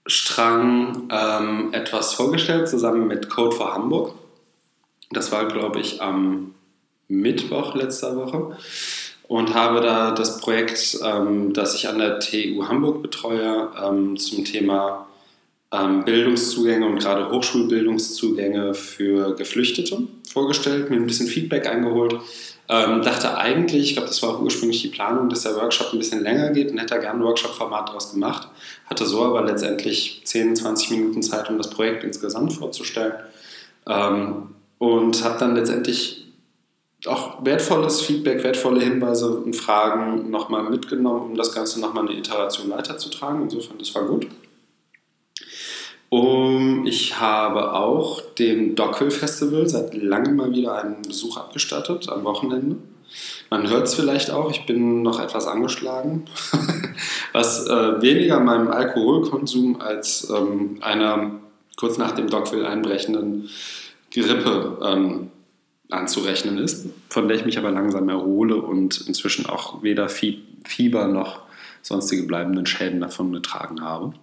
Strang ähm, etwas vorgestellt, zusammen mit Code for Hamburg. Das war, glaube ich, am Mittwoch letzter Woche und habe da das Projekt, ähm, das ich an der TU Hamburg betreue, ähm, zum Thema ähm, Bildungszugänge und gerade Hochschulbildungszugänge für Geflüchtete vorgestellt, mir ein bisschen Feedback eingeholt. Ähm, dachte eigentlich, ich glaube, das war auch ursprünglich die Planung, dass der Workshop ein bisschen länger geht und hätte da gerne ein Workshop-Format daraus gemacht. Hatte so aber letztendlich 10, 20 Minuten Zeit, um das Projekt insgesamt vorzustellen. Ähm, und habe dann letztendlich auch wertvolles Feedback, wertvolle Hinweise und Fragen nochmal mitgenommen, um das Ganze nochmal eine Iteration weiterzutragen. Insofern, das war gut. Um, ich habe auch dem Dockel Festival seit langem mal wieder einen Besuch abgestattet am Wochenende. Man hört es vielleicht auch, ich bin noch etwas angeschlagen, [laughs] was äh, weniger meinem Alkoholkonsum als ähm, einer kurz nach dem Dockville einbrechenden Grippe ähm, anzurechnen ist, von der ich mich aber langsam erhole und inzwischen auch weder Fieber noch sonstige bleibenden Schäden davon getragen habe.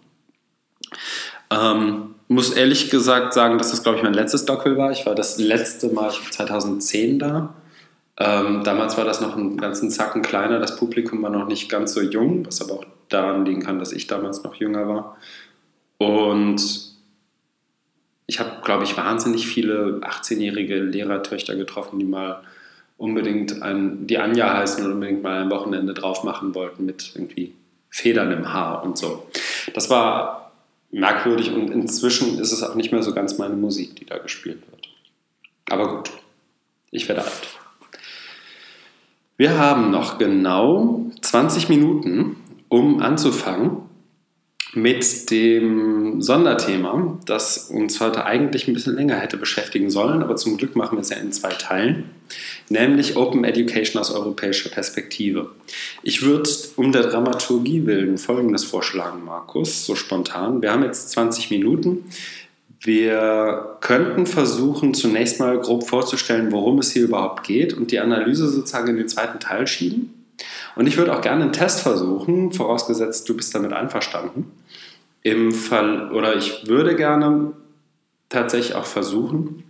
Ähm, muss ehrlich gesagt sagen, dass das, glaube ich, mein letztes Dockville war. Ich war das letzte Mal 2010 da. Ähm, damals war das noch einen ganzen Zacken kleiner. Das Publikum war noch nicht ganz so jung, was aber auch daran liegen kann, dass ich damals noch jünger war. Und ich habe, glaube ich, wahnsinnig viele 18-jährige Lehrertöchter getroffen, die mal unbedingt ein, die Anja heißen und unbedingt mal ein Wochenende drauf machen wollten mit irgendwie Federn im Haar und so. Das war merkwürdig und inzwischen ist es auch nicht mehr so ganz meine Musik, die da gespielt wird. Aber gut, ich werde alt. Wir haben noch genau 20 Minuten, um anzufangen mit dem Sonderthema, das uns heute eigentlich ein bisschen länger hätte beschäftigen sollen, aber zum Glück machen wir es ja in zwei Teilen, nämlich Open Education aus europäischer Perspektive. Ich würde um der Dramaturgie willen Folgendes vorschlagen, Markus, so spontan. Wir haben jetzt 20 Minuten. Wir könnten versuchen, zunächst mal grob vorzustellen, worum es hier überhaupt geht und die Analyse sozusagen in den zweiten Teil schieben. Und ich würde auch gerne einen Test versuchen, vorausgesetzt du bist damit einverstanden. Im Fall, oder ich würde gerne tatsächlich auch versuchen,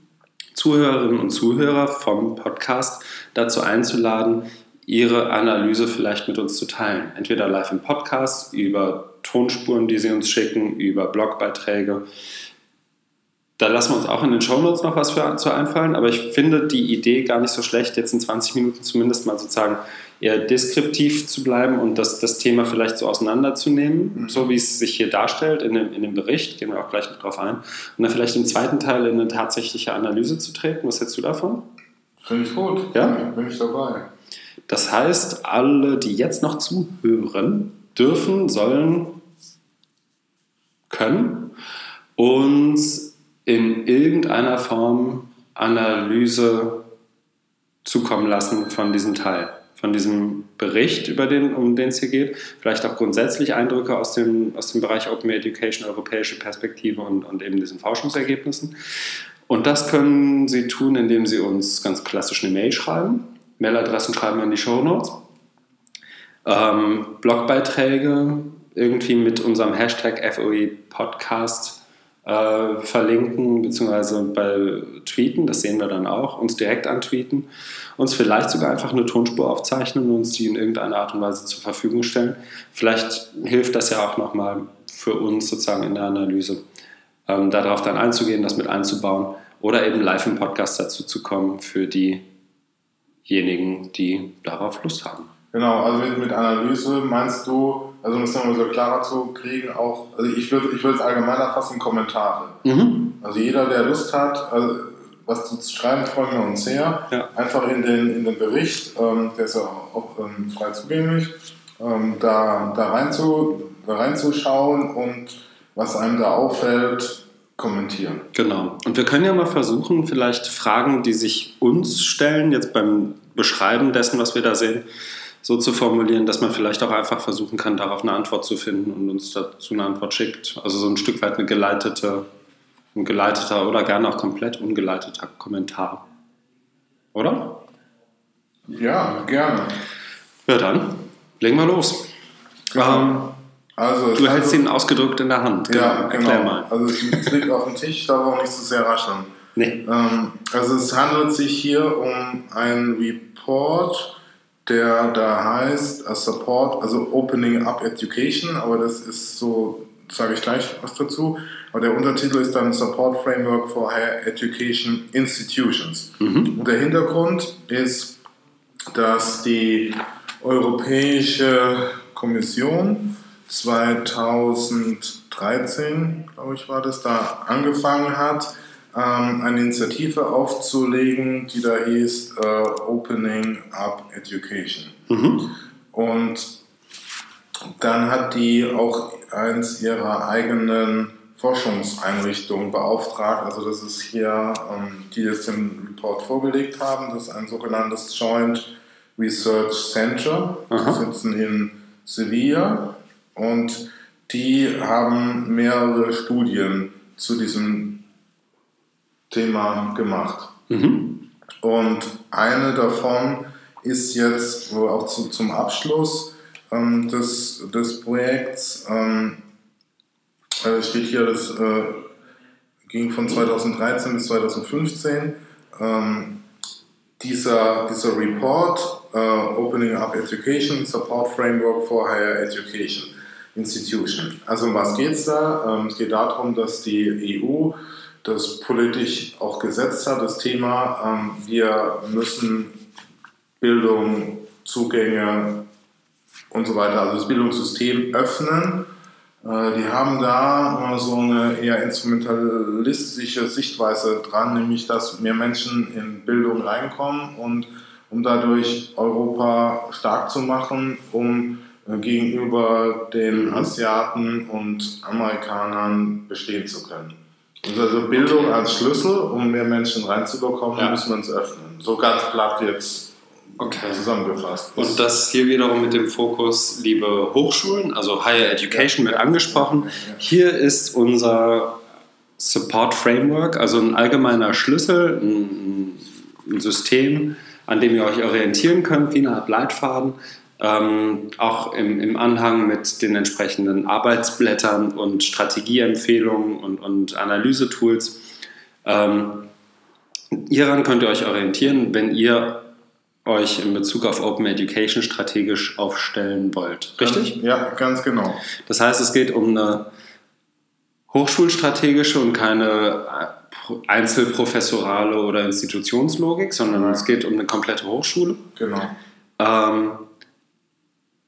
Zuhörerinnen und Zuhörer vom Podcast dazu einzuladen, ihre Analyse vielleicht mit uns zu teilen. Entweder live im Podcast, über Tonspuren, die sie uns schicken, über Blogbeiträge. Da lassen wir uns auch in den Shownotes noch was für, zu einfallen, aber ich finde die Idee gar nicht so schlecht, jetzt in 20 Minuten zumindest mal sozusagen eher deskriptiv zu bleiben und das, das Thema vielleicht so auseinanderzunehmen, mhm. so wie es sich hier darstellt in dem, in dem Bericht, gehen wir auch gleich noch drauf ein, und dann vielleicht im zweiten Teil in eine tatsächliche Analyse zu treten. Was hältst du davon? Finde ich gut. Ja? Bin ich dabei. Das heißt, alle, die jetzt noch zuhören, dürfen, sollen, können uns in irgendeiner Form Analyse zukommen lassen von diesem Teil von diesem Bericht, über den, um den es hier geht. Vielleicht auch grundsätzlich Eindrücke aus dem, aus dem Bereich Open Education, europäische Perspektive und, und eben diesen Forschungsergebnissen. Und das können Sie tun, indem Sie uns ganz klassisch eine Mail schreiben. Mailadressen schreiben wir in die Show Notes. Ähm, Blogbeiträge irgendwie mit unserem Hashtag FOE Podcast äh, verlinken, beziehungsweise bei tweeten, das sehen wir dann auch, uns direkt antweeten, uns vielleicht sogar einfach eine Tonspur aufzeichnen und uns die in irgendeiner Art und Weise zur Verfügung stellen. Vielleicht hilft das ja auch nochmal für uns sozusagen in der Analyse, ähm, darauf dann einzugehen, das mit einzubauen oder eben live im Podcast dazu zu kommen für diejenigen, die darauf Lust haben. Genau, also mit, mit Analyse meinst du, also um es nochmal so klarer zu kriegen, auch, also ich würde ich würd es allgemeiner fassen, Kommentare. Mhm. Also jeder, der Lust hat, also was zu schreiben, freuen wir uns sehr. Ja. Einfach in den, in den Bericht, ähm, der ist ja auch ähm, frei zugänglich, ähm, da, da, rein zu, da reinzuschauen und was einem da auffällt, kommentieren. Genau. Und wir können ja mal versuchen, vielleicht Fragen, die sich uns stellen, jetzt beim Beschreiben dessen, was wir da sehen, so zu formulieren, dass man vielleicht auch einfach versuchen kann, darauf eine Antwort zu finden und uns dazu eine Antwort schickt. Also so ein Stück weit eine geleitete, ein geleiteter oder gerne auch komplett ungeleiteter Kommentar. Oder? Ja, gerne. Ja, dann legen wir los. Ähm, also, du hältst ihn ausgedrückt in der Hand. Genau. Ja, genau. Mal. Also es liegt auf dem Tisch, darf auch nicht zu so sehr rascheln. Nee. Ähm, also es handelt sich hier um einen Report, der da heißt a Support, also Opening Up Education, aber das ist so, sage ich gleich was dazu. Aber der Untertitel ist dann Support Framework for Higher Education Institutions. Mhm. Und der Hintergrund ist, dass die Europäische Kommission 2013, glaube ich, war das, da angefangen hat, eine Initiative aufzulegen, die da hieß äh, Opening Up Education. Mhm. Und dann hat die auch eins ihrer eigenen Forschungseinrichtungen beauftragt. Also das ist hier, ähm, die jetzt den Report vorgelegt haben. Das ist ein sogenanntes Joint Research Center. Die sitzen in Sevilla und die haben mehrere Studien zu diesem Thema gemacht. Mhm. Und eine davon ist jetzt auch zu, zum Abschluss ähm, des, des Projekts, ähm, also steht hier, das äh, ging von 2013 bis 2015. Ähm, dieser, dieser Report, uh, Opening Up Education, Support Framework for Higher Education Institution. Also um was geht es da? Ähm, es geht darum, dass die EU das politisch auch gesetzt hat, das Thema, ähm, wir müssen Bildung, Zugänge und so weiter, also das Bildungssystem öffnen. Äh, die haben da so eine eher instrumentalistische Sichtweise dran, nämlich dass mehr Menschen in Bildung reinkommen und um dadurch Europa stark zu machen, um äh, gegenüber den. Asiaten und Amerikanern bestehen zu können. Also Bildung als Schlüssel, um mehr Menschen reinzubekommen, ja. müssen wir uns öffnen. So ganz platt jetzt okay. zusammengefasst. Und das hier wiederum mit dem Fokus, liebe Hochschulen, also Higher Education wird angesprochen. Hier ist unser Support Framework, also ein allgemeiner Schlüssel, ein, ein System, an dem ihr euch orientieren könnt, wie eine Art Leitfaden, ähm, auch im, im, Anhang mit den entsprechenden Arbeitsblättern und Strategieempfehlungen und, und Analysetools. Ähm, hieran könnt ihr euch orientieren, wenn ihr euch in Bezug auf Open Education strategisch aufstellen wollt. Richtig? Ja, ganz genau. Das heißt, es geht um eine hochschulstrategische und keine einzelprofessorale oder Institutionslogik, sondern es geht um eine komplette Hochschule. Genau. Ähm,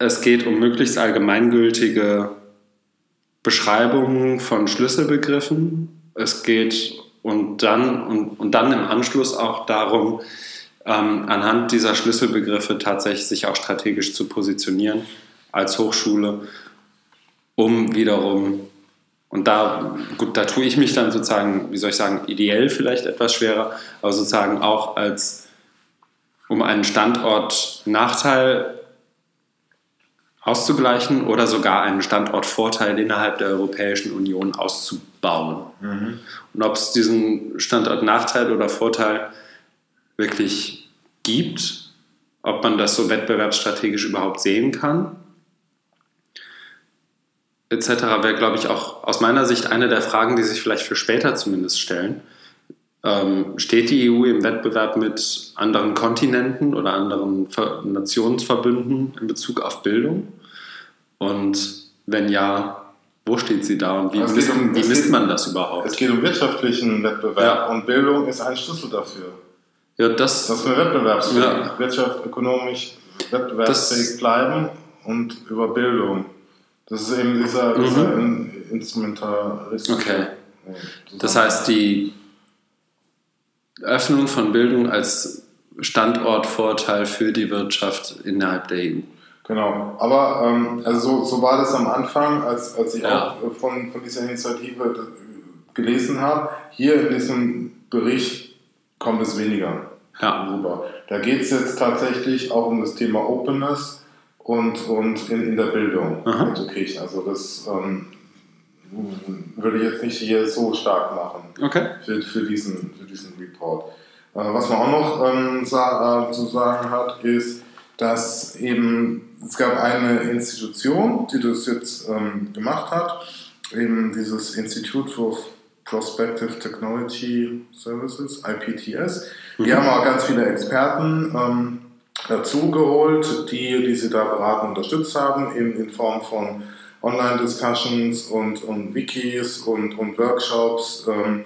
es geht um möglichst allgemeingültige Beschreibungen von Schlüsselbegriffen. Es geht und dann, und, und dann im Anschluss auch darum, ähm, anhand dieser Schlüsselbegriffe tatsächlich sich auch strategisch zu positionieren als Hochschule, um wiederum, und da, gut, da tue ich mich dann sozusagen, wie soll ich sagen, ideell vielleicht etwas schwerer, aber sozusagen auch als, um einen Standortnachteil auszugleichen oder sogar einen Standortvorteil innerhalb der Europäischen Union auszubauen. Mhm. Und ob es diesen Standortnachteil oder Vorteil wirklich gibt, ob man das so wettbewerbsstrategisch überhaupt sehen kann, etc., wäre, glaube ich, auch aus meiner Sicht eine der Fragen, die sich vielleicht für später zumindest stellen. Ähm, steht die EU im Wettbewerb mit anderen Kontinenten oder anderen Nationsverbünden in Bezug auf Bildung? Und wenn ja, wo steht sie da und wie, misst, um, wie misst man das überhaupt? Es geht um wirtschaftlichen Wettbewerb ja. und Bildung ist ein Schlüssel dafür. Ja, das, Dass wir wettbewerbsfähig, ja. Wirtschaft ökonomisch wettbewerbsfähig das, bleiben und über Bildung. Das ist eben dieser, mhm. dieser Instrumentalismus. Okay. Das heißt, die Öffnung von Bildung als Standortvorteil für die Wirtschaft innerhalb der EU. Genau, aber ähm, also so, so, war das am Anfang, als, als ich ja. auch von, von dieser Initiative gelesen habe. Hier in diesem Bericht kommt es weniger ja. rüber. Da geht es jetzt tatsächlich auch um das Thema Openness und, und in, in der Bildung, Aha. Education. Also das ähm, würde ich jetzt nicht hier so stark machen okay. für, für, diesen, für diesen Report. Äh, was man auch noch ähm, sa äh, zu sagen hat, ist, dass eben es gab eine Institution, die das jetzt ähm, gemacht hat, eben dieses Institute for Prospective Technology Services, IPTS. Die mhm. haben auch ganz viele Experten ähm, dazu geholt, die, die sie da beraten und unterstützt haben, eben in Form von Online-Discussions und, und Wikis und, und Workshops. Ähm,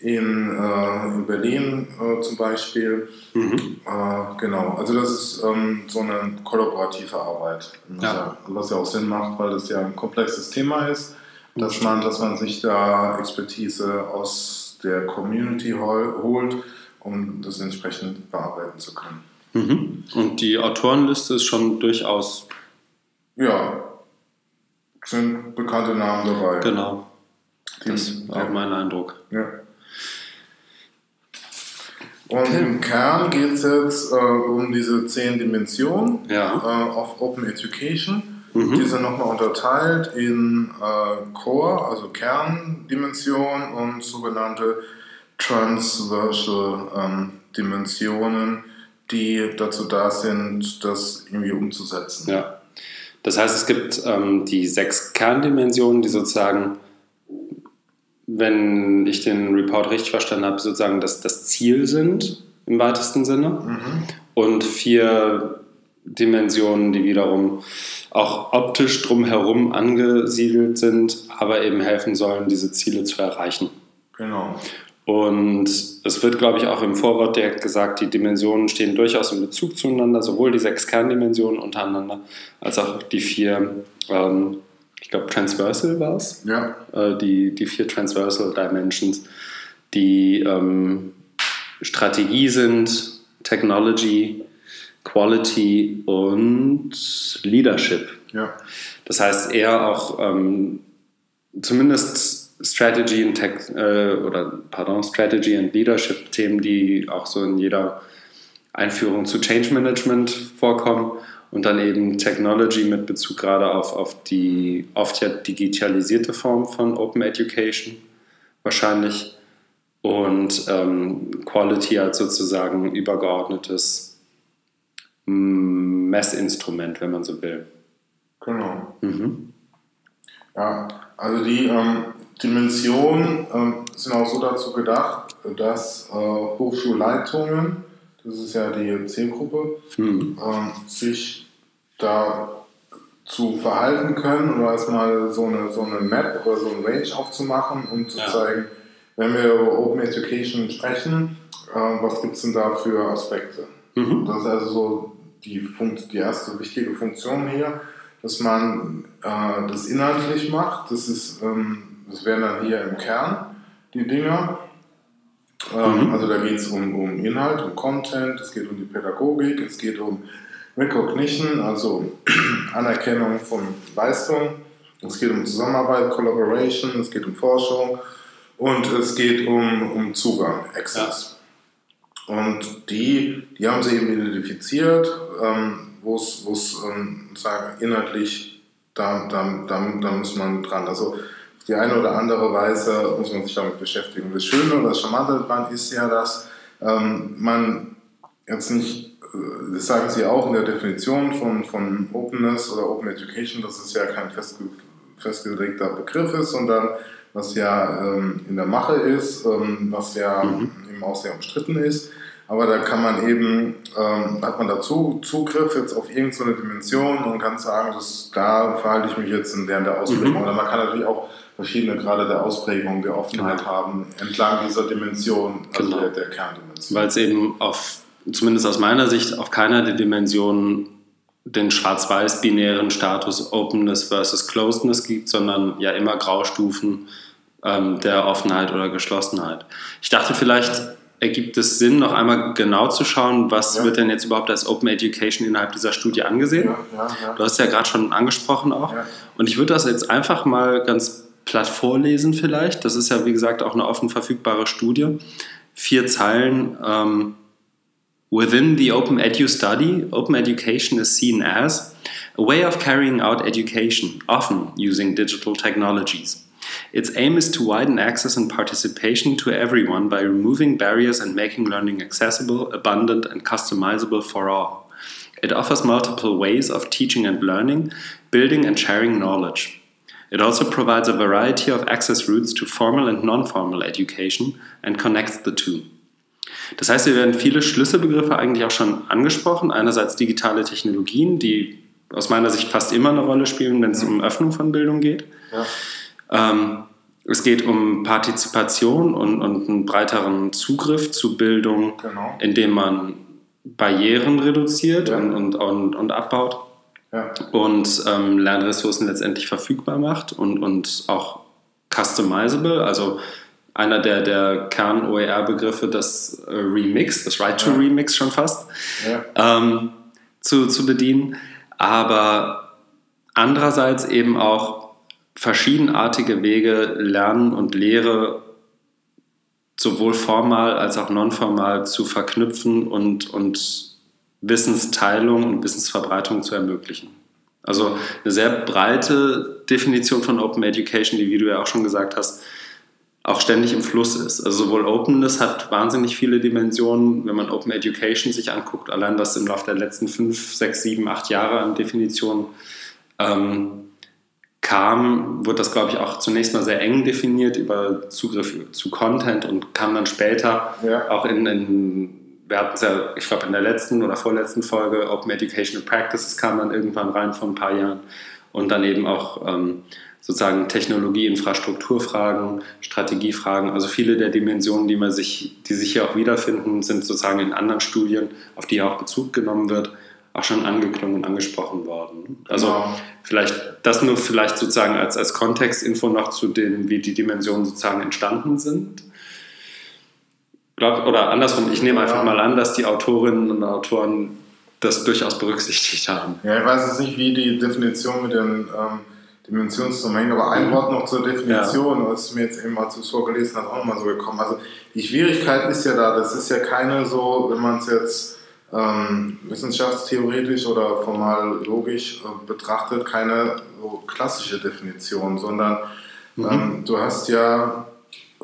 in, äh, in Berlin äh, zum Beispiel. Mhm. Äh, genau, also das ist ähm, so eine kollaborative Arbeit, ja. was ja auch Sinn macht, weil das ja ein komplexes Thema ist, dass man, dass man sich da Expertise aus der Community holt, um das entsprechend bearbeiten zu können. Mhm. Und die Autorenliste ist schon durchaus. Ja, sind bekannte Namen dabei. Genau. Das ist auch mein Eindruck. Ja. Und okay. im Kern geht es jetzt äh, um diese zehn Dimensionen ja. äh, of Open Education. Mhm. Die sind nochmal unterteilt in äh, Core, also Kerndimensionen und sogenannte Transversal ähm, Dimensionen, die dazu da sind, das irgendwie umzusetzen. Ja. Das heißt, es gibt ähm, die sechs Kerndimensionen, die sozusagen wenn ich den Report richtig verstanden habe, sozusagen das, das Ziel sind im weitesten Sinne. Mhm. Und vier Dimensionen, die wiederum auch optisch drumherum angesiedelt sind, aber eben helfen sollen, diese Ziele zu erreichen. Genau. Und es wird, glaube ich, auch im Vorwort direkt gesagt, die Dimensionen stehen durchaus in Bezug zueinander, sowohl die sechs Kerndimensionen untereinander als auch die vier ähm, ich glaube, Transversal war es. Ja. Äh, die, die vier Transversal Dimensions, die ähm, Strategie sind, Technology, Quality und Leadership. Ja. Das heißt eher auch ähm, zumindest Strategy und Tech äh, oder pardon, Strategy and Leadership Themen, die auch so in jeder Einführung zu Change Management vorkommen und dann eben Technology mit Bezug gerade auf, auf die oft ja digitalisierte Form von Open Education wahrscheinlich und ähm, Quality als sozusagen übergeordnetes mm, Messinstrument, wenn man so will. Genau. Mhm. Ja, also die ähm, Dimensionen ähm, sind auch so dazu gedacht, dass äh, Hochschulleitungen das ist ja die Zielgruppe, mhm. ähm, sich da zu verhalten können oder erstmal so eine, so eine Map oder so ein Range aufzumachen, um zu ja. zeigen, wenn wir über Open Education sprechen, äh, was gibt es denn da für Aspekte? Mhm. Das ist also so die, Funkt, die erste wichtige Funktion hier, dass man äh, das inhaltlich macht. Das, ist, ähm, das wären dann hier im Kern die Dinge. Ähm, mhm. Also da geht es um, um Inhalt, um Content, es geht um die Pädagogik, es geht um Recognition, also [clears throat] Anerkennung von Leistung, es geht um Zusammenarbeit, Collaboration, es geht um Forschung und es geht um, um Zugang, Access. Ja. Und die, die haben sie eben identifiziert, ähm, wo es ähm, inhaltlich, da, da, da, da muss man dran. Also die eine oder andere Weise muss man sich damit beschäftigen. Das Schöne oder das Charmante daran ist ja, dass ähm, man jetzt nicht, äh, das sagen Sie auch in der Definition von, von Openness oder Open Education, dass es ja kein festge festgelegter Begriff ist, sondern was ja ähm, in der Mache ist, ähm, was ja mhm. eben auch sehr umstritten ist. Aber da kann man eben, ähm, hat man dazu Zugriff jetzt auf irgendeine Dimension und kann sagen, dass, da verhalte ich mich jetzt in der, der Ausbildung. Mhm. Oder man kann natürlich auch verschiedene Grade der Ausprägung, der Offenheit genau. haben, entlang dieser Dimension, also genau. der, der Kerndimension. Weil es eben auf, zumindest aus meiner Sicht, auf keiner der Dimensionen den schwarz-weiß-binären Status Openness versus Closedness gibt, sondern ja immer Graustufen ähm, der Offenheit oder Geschlossenheit. Ich dachte vielleicht, ergibt es Sinn, noch einmal genau zu schauen, was ja. wird denn jetzt überhaupt als Open Education innerhalb dieser Studie angesehen? Ja, ja, du hast ja gerade schon angesprochen auch. Und ich würde das jetzt einfach mal ganz platt vorlesen vielleicht. Das ist ja, wie gesagt, auch eine offen verfügbare Studie. Vier Zeilen. Ähm, Within the Open Edu study, open education is seen as a way of carrying out education, often using digital technologies. Its aim is to widen access and participation to everyone by removing barriers and making learning accessible, abundant, and customizable for all. It offers multiple ways of teaching and learning, building and sharing knowledge. It also provides a variety of access routes to formal and non formal education and connects the two. Das heißt, hier werden viele Schlüsselbegriffe eigentlich auch schon angesprochen. Einerseits digitale Technologien, die aus meiner Sicht fast immer eine Rolle spielen, wenn es um Öffnung von Bildung geht. Ja. Ähm, es geht um Partizipation und, und, einen breiteren Zugriff zu Bildung, genau. indem man Barrieren reduziert ja. und, und, und, abbaut ja. und ähm, Lernressourcen letztendlich verfügbar macht und, und auch customizable, also einer der, der Kern-OER-Begriffe, das äh, Remix, das Right-to-Remix schon fast, ja. ähm, zu, zu bedienen. Aber andererseits eben auch verschiedenartige Wege, Lernen und Lehre sowohl formal als auch nonformal zu verknüpfen und, und Wissensteilung und Wissensverbreitung zu ermöglichen. Also eine sehr breite Definition von Open Education, die, wie du ja auch schon gesagt hast, auch ständig im Fluss ist. Also sowohl Openness hat wahnsinnig viele Dimensionen, wenn man Open Education sich anguckt, allein was im Laufe der letzten fünf, sechs, sieben, acht Jahre an Definitionen ähm, kam, wird das, glaube ich, auch zunächst mal sehr eng definiert über Zugriff zu Content und kam dann später ja. auch in, in wir hatten es ja, ich glaube, in der letzten oder vorletzten Folge Open Educational Practices kam dann irgendwann rein vor ein paar Jahren und dann eben auch ähm, sozusagen Technologie, Infrastrukturfragen, Strategiefragen. Also viele der Dimensionen, die, man sich, die sich hier auch wiederfinden, sind sozusagen in anderen Studien, auf die auch Bezug genommen wird, auch schon angeklungen und angesprochen worden. Also genau. vielleicht das nur vielleicht sozusagen als, als Kontextinfo noch zu dem, wie die Dimensionen sozusagen entstanden sind. Glaub, oder andersrum, ich nehme einfach mal an, dass die Autorinnen und Autoren das durchaus berücksichtigt haben. Ja, ich weiß jetzt nicht, wie die Definition mit den ähm Dimensionszusammenhänge. Aber ein Wort noch zur Definition, ja. was mir jetzt eben mal zu vorgelesen hat, auch nochmal so gekommen. Also die Schwierigkeit ist ja da, das ist ja keine so, wenn man es jetzt ähm, wissenschaftstheoretisch oder formal logisch äh, betrachtet, keine so klassische Definition, sondern mhm. ähm, du hast ja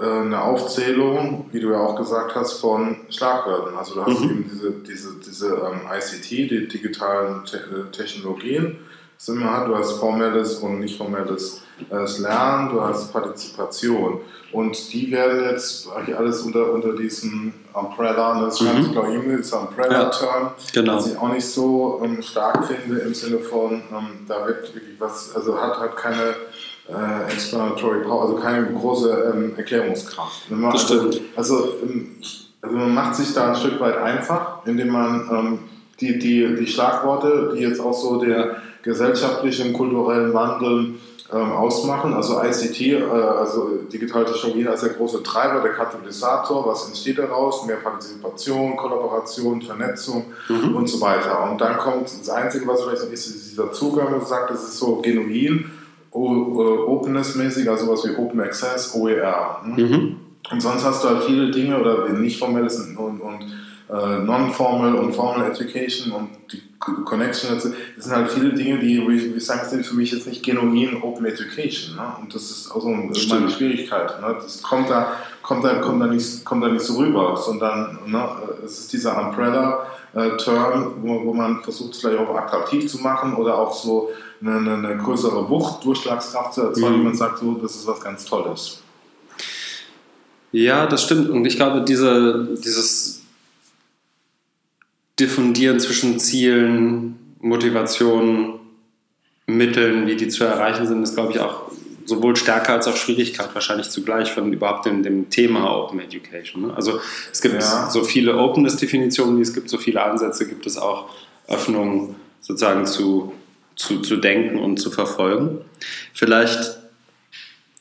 eine Aufzählung, wie du ja auch gesagt hast, von Schlagwörtern. Also du hast mhm. eben diese, diese, diese ähm, ICT, die digitalen Te äh, Technologien Sinn hat. Du hast formelles und nicht formelles äh, Lernen, du hast Partizipation. Und die werden jetzt eigentlich alles unter, unter diesem Umbrella, das schreibt mhm. glaube ich, dieser Umbrella-Term, genau. was ich auch nicht so ähm, stark finde im Sinne von, ähm, da wird wirklich was, also hat halt keine äh, Explanatory Power, also keine große ähm, Erklärungskraft. das also, stimmt. Also, ähm, also man macht sich da ein Stück weit einfach, indem man ähm, die, die, die Schlagworte, die jetzt auch so der gesellschaftlichen, kulturellen Wandel ähm, ausmachen. Also ICT, äh, also digitale Technologien als der große Treiber, der Katalysator, was entsteht daraus? Mehr Partizipation, Kollaboration, Vernetzung mhm. und so weiter. Und dann kommt das Einzige, was vielleicht ist, dieser Zugang, was sagt, das ist so genuin, Openness-mäßig, also was wie Open Access, OER. Ne? Mhm. Und sonst hast du halt viele Dinge oder nicht formelles und, und, und äh, Non-Formal und Formal Education und die Connection dazu. Das sind halt viele Dinge, die, wie sagen, sind für mich jetzt nicht genuin Open Education. Ne? Und das ist auch so eine Schwierigkeit. Ne? Das kommt da, kommt, da, kommt, da nicht, kommt da nicht so rüber, sondern ne, es ist dieser Umbrella-Term, wo, wo man versucht, es vielleicht auch attraktiv zu machen oder auch so eine, eine, größere Wucht, Durchschlagskraft zu erzeugen, mhm. man sagt so, das ist was ganz Tolles. Ja, das stimmt. Und ich glaube, diese, dieses diffundieren zwischen Zielen, Motivationen, Mitteln, wie die zu erreichen sind, ist, glaube ich, auch sowohl Stärke als auch Schwierigkeit wahrscheinlich zugleich von überhaupt dem, dem Thema Open Education. Ne? Also es gibt ja. so viele Openness-Definitionen, es gibt, so viele Ansätze gibt es auch, Öffnungen sozusagen zu, zu, zu denken und zu verfolgen. Vielleicht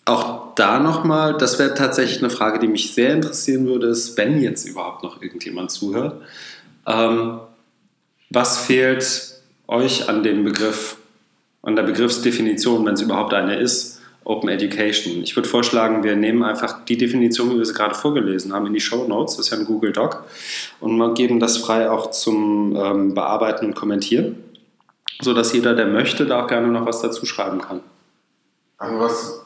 auch da nochmal, das wäre tatsächlich eine Frage, die mich sehr interessieren würde, ist, wenn jetzt überhaupt noch irgendjemand zuhört. Ähm, was fehlt euch an dem Begriff, an der Begriffsdefinition, wenn es überhaupt eine ist, Open Education? Ich würde vorschlagen, wir nehmen einfach die Definition, wie wir sie gerade vorgelesen haben, in die Show Notes, das ist ja ein Google Doc, und wir geben das frei auch zum ähm, Bearbeiten und Kommentieren, sodass jeder, der möchte, da auch gerne noch was dazu schreiben kann. Also was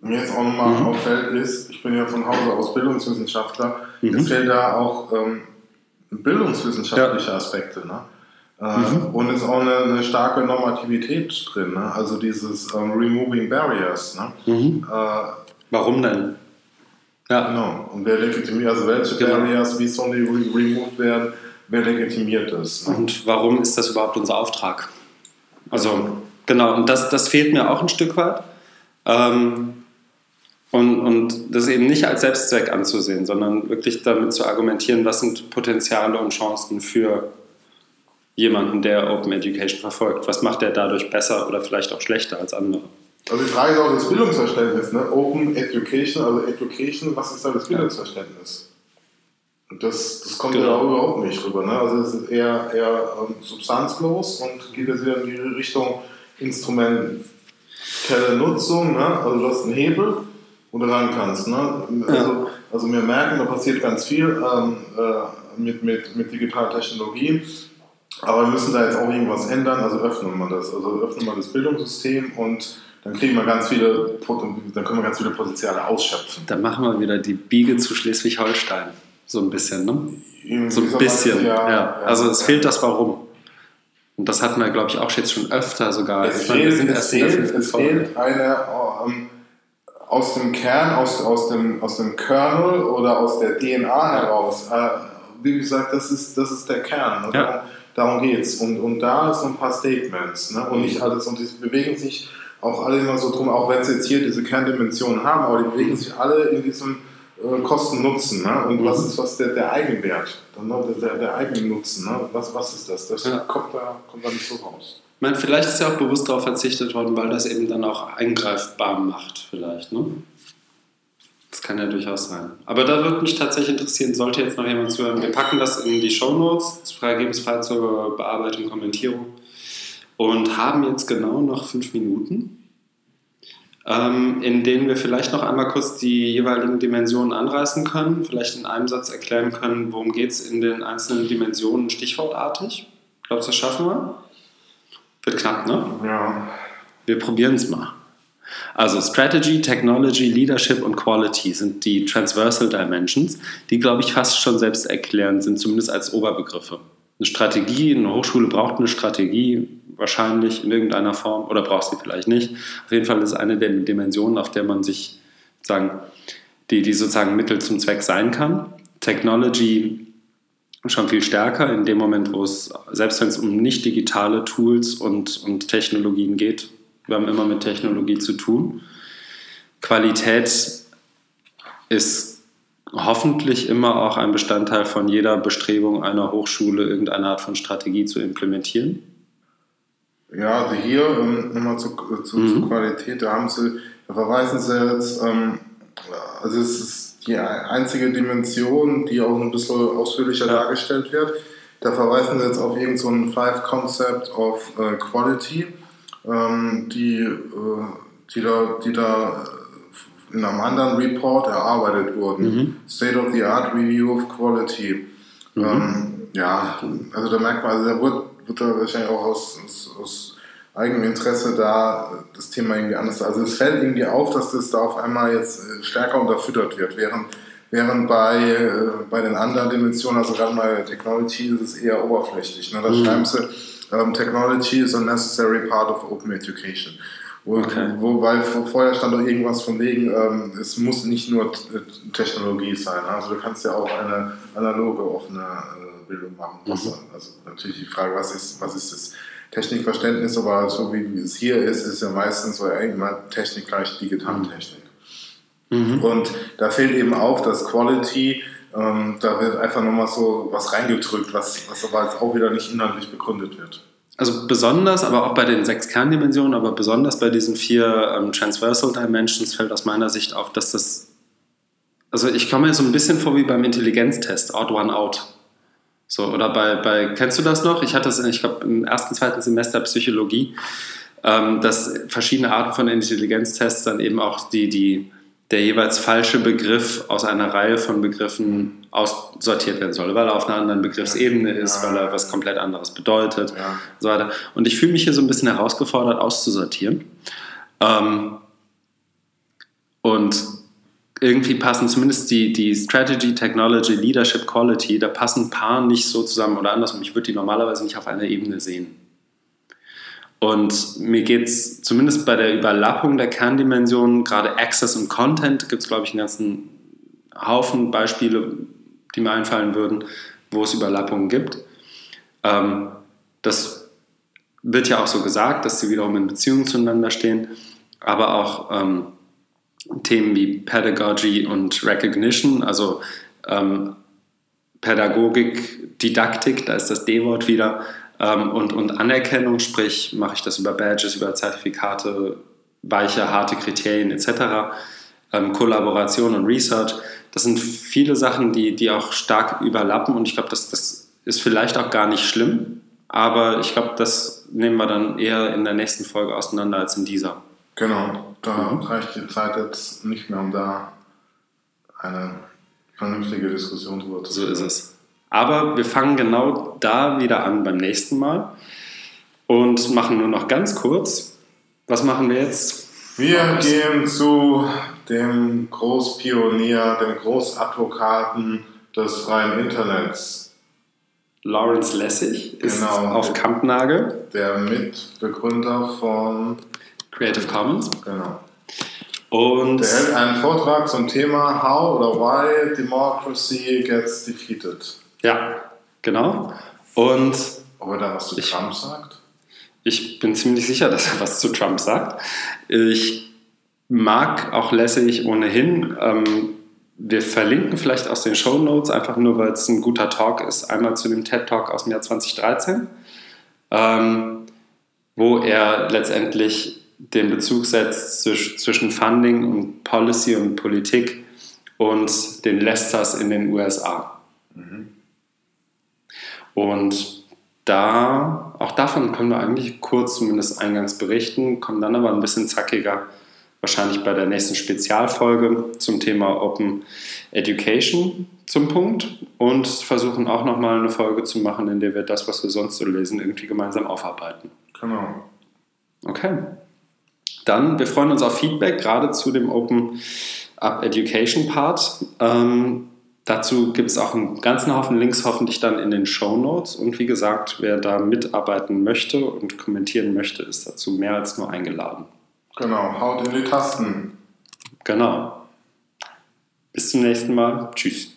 mir jetzt auch nochmal mhm. auffällt, ist, ich bin ja von Hause aus Bildungswissenschaftler, mhm. es fehlt da auch ähm, bildungswissenschaftliche ja. Aspekte. Ne? Äh, mhm. Und ist auch eine, eine, starke Normativität drin, ne? also dieses ähm, Removing Barriers. Ne? Mhm. Äh, Warum denn? Ja. Genau. Und wer legitimiert, also welche genau. Barriers, wie sollen die re removed werden, wer legitimiert das? Ne? Und warum ist das überhaupt unser Auftrag? Also, genau, und das, das fehlt mir auch ein Stück weit. Ähm, und, und das eben nicht als Selbstzweck anzusehen, sondern wirklich damit zu argumentieren, was sind Potenziale und Chancen für jemanden, der Open Education verfolgt. Was macht er dadurch besser oder vielleicht auch schlechter als andere? Also die Frage ist auch das Bildungsverständnis. Ne? Open Education, also Education, was ist da das Bildungsverständnis? Das, das kommt genau. ja überhaupt nicht rüber. Ne? Also es ist eher, eher ähm, substanzlos und geht jetzt wieder in die Richtung instrumentelle Nutzung. Ne? Also du hast einen Hebel wo du ran kannst. Ne? Also, ja. also wir merken, da passiert ganz viel ähm, äh, mit, mit, mit digitaler Technologie. Aber wir müssen da jetzt auch irgendwas ändern, also öffnen wir das. Also öffnen wir das Bildungssystem und dann kriegen wir ganz viele, dann können wir ganz viele Potenziale ausschöpfen. Dann machen wir wieder die Biege zu Schleswig-Holstein. So ein bisschen, ne? so ein bisschen. Ja, ja. Also es fehlt das Warum. Und das hatten wir, glaube ich, auch jetzt schon öfter sogar. Es, fehlt, meine, es, fehlt, es fehlt, eine, ähm, aus dem Kern, aus, aus, dem, aus dem Kernel oder aus der DNA heraus. Äh, wie gesagt, das ist, das ist der Kern. Ja. Darum geht es. Und, und da so ein paar Statements. Ne? Und nicht alles. Und die bewegen sich auch alle immer so drum, auch wenn sie jetzt hier diese Kerndimensionen haben, aber die bewegen sich alle in diesem äh, Kosten-Nutzen. Ne? Und was ist was der, der Eigenwert? Dann, ne? der, der Eigennutzen. Ne? Was, was ist das? Das ja. kommt, da, kommt da nicht so raus. Ich meine, vielleicht ist ja auch bewusst darauf verzichtet worden, weil das eben dann auch eingreifbar macht, vielleicht, ne? Das kann ja durchaus sein. Aber da würde mich tatsächlich interessieren, sollte jetzt noch jemand zuhören. Wir packen das in die Show Notes, freigebensfrei zur Bearbeitung, Kommentierung. Und haben jetzt genau noch fünf Minuten, ähm, in denen wir vielleicht noch einmal kurz die jeweiligen Dimensionen anreißen können, vielleicht in einem Satz erklären können, worum geht es in den einzelnen Dimensionen stichwortartig. Glaubst du, das schaffen wir? Wird knapp, ne? Ja. Wir probieren es mal. Also Strategy, Technology, Leadership und Quality sind die Transversal Dimensions, die, glaube ich, fast schon selbst erklären sind, zumindest als Oberbegriffe. Eine Strategie, eine Hochschule braucht eine Strategie, wahrscheinlich in irgendeiner Form, oder braucht sie vielleicht nicht. Auf jeden Fall ist eine der Dimensionen, auf der man sich sagen, die, die sozusagen Mittel zum Zweck sein kann. Technology schon viel stärker in dem Moment, wo es, selbst wenn es um nicht digitale Tools und, und Technologien geht, wir haben immer mit Technologie zu tun. Qualität ist hoffentlich immer auch ein Bestandteil von jeder Bestrebung einer Hochschule, irgendeine Art von Strategie zu implementieren. Ja, also hier ähm, nochmal zu, zu, mhm. zur Qualität, da haben Sie, da verweisen Sie jetzt, ähm, also es ist die einzige Dimension, die auch ein bisschen ausführlicher ja. dargestellt wird. Da verweisen wir jetzt auf irgendein so Five Concept of äh, Quality, ähm, die, äh, die, da, die da in einem anderen Report erarbeitet wurden. Mhm. State of the Art Review of Quality. Mhm. Ähm, ja, also da merkt man, also da wird, wird da wahrscheinlich auch aus, aus, aus eigenem Interesse da das Thema irgendwie anders. Also es fällt irgendwie auf, dass das da auf einmal jetzt äh, stärker unterfüttert wird, während, während bei, äh, bei den anderen Dimensionen, also gerade bei Technology, ist es eher oberflächlich. Ne? Da mhm. schreiben sie, um, ähm, Technology is a necessary part of open education. Okay. Wobei vorher stand doch irgendwas von wegen, ähm, es muss nicht nur Technologie sein. Also du kannst ja auch eine analoge offene äh, Bildung machen. Mhm. Also natürlich die Frage, was ist, was ist das? Technikverständnis, aber so wie es hier ist, ist ja meistens so immer Technik gleich Digitaltechnik. Mhm. Und da fällt eben auf, dass Quality, ähm, da wird einfach nochmal so was reingedrückt, was, was aber jetzt auch wieder nicht inhaltlich begründet wird. Also besonders, aber auch bei den sechs Kerndimensionen, aber besonders bei diesen vier ähm, Transversal Dimensions fällt aus meiner Sicht auf, dass das, also ich komme mir so ein bisschen vor wie beim Intelligenztest, Odd One Out. So, oder bei, bei, kennst du das noch? Ich hatte es, ich glaube, im ersten, zweiten Semester Psychologie, ähm, dass verschiedene Arten von Intelligenztests dann eben auch die, die der jeweils falsche Begriff aus einer Reihe von Begriffen aussortiert werden soll, weil er auf einer anderen Begriffsebene ist, weil er was komplett anderes bedeutet ja. und so weiter. Und ich fühle mich hier so ein bisschen herausgefordert, auszusortieren. Ähm, und irgendwie passen zumindest die, die Strategy, Technology, Leadership, Quality, da passen ein paar nicht so zusammen oder andersrum. Ich würde die normalerweise nicht auf einer Ebene sehen. Und mir geht es zumindest bei der Überlappung der Kerndimensionen, gerade Access und Content, gibt es, glaube ich, einen ganzen Haufen Beispiele, die mir einfallen würden, wo es Überlappungen gibt. Ähm, das wird ja auch so gesagt, dass sie wiederum in Beziehungen zueinander stehen, aber auch ähm, Themen wie Pedagogy und Recognition, also ähm, Pädagogik, Didaktik, da ist das D-Wort wieder, ähm, und, und Anerkennung, sprich, mache ich das über Badges, über Zertifikate, weiche, harte Kriterien etc., ähm, Kollaboration und Research. Das sind viele Sachen, die, die auch stark überlappen und ich glaube, das, das ist vielleicht auch gar nicht schlimm, aber ich glaube, das nehmen wir dann eher in der nächsten Folge auseinander als in dieser. Genau, da mhm. reicht die Zeit jetzt nicht mehr, um da eine vernünftige Diskussion drüber zu führen. So ist es. Aber wir fangen genau da wieder an beim nächsten Mal und machen nur noch ganz kurz. Was machen wir jetzt? Wir gehen zu dem Großpionier, dem Großadvokaten des freien Internets. Lawrence Lessig ist genau, auf Kampnagel. Der Mitbegründer von Creative Commons. Genau. Und der hält einen Vortrag zum Thema How oder Why Democracy Gets Defeated. Ja, genau. Und ob er da was zu ich, Trump sagt? Ich bin ziemlich sicher, dass er was zu Trump sagt. Ich mag auch Lessig ohnehin. Ähm, wir verlinken vielleicht aus den Show Notes, einfach nur, weil es ein guter Talk ist, einmal zu dem TED Talk aus dem Jahr 2013, ähm, wo er letztendlich den Bezug setzt zwischen Funding und Policy und Politik und den Lesters in den USA. Mhm. Und da, auch davon können wir eigentlich kurz zumindest eingangs berichten, kommen dann aber ein bisschen zackiger, wahrscheinlich bei der nächsten Spezialfolge zum Thema Open Education zum Punkt und versuchen auch nochmal eine Folge zu machen, in der wir das, was wir sonst so lesen, irgendwie gemeinsam aufarbeiten. Genau. Okay. Dann, wir freuen uns auf Feedback, gerade zu dem Open Up Education Part. Ähm, Dazu gibt es auch einen ganzen Haufen Links hoffentlich dann in den Show Notes. Und wie gesagt, wer da mitarbeiten möchte und kommentieren möchte, ist dazu mehr als nur eingeladen. Genau, haut in die Tasten. Genau. Bis zum nächsten Mal. Tschüss.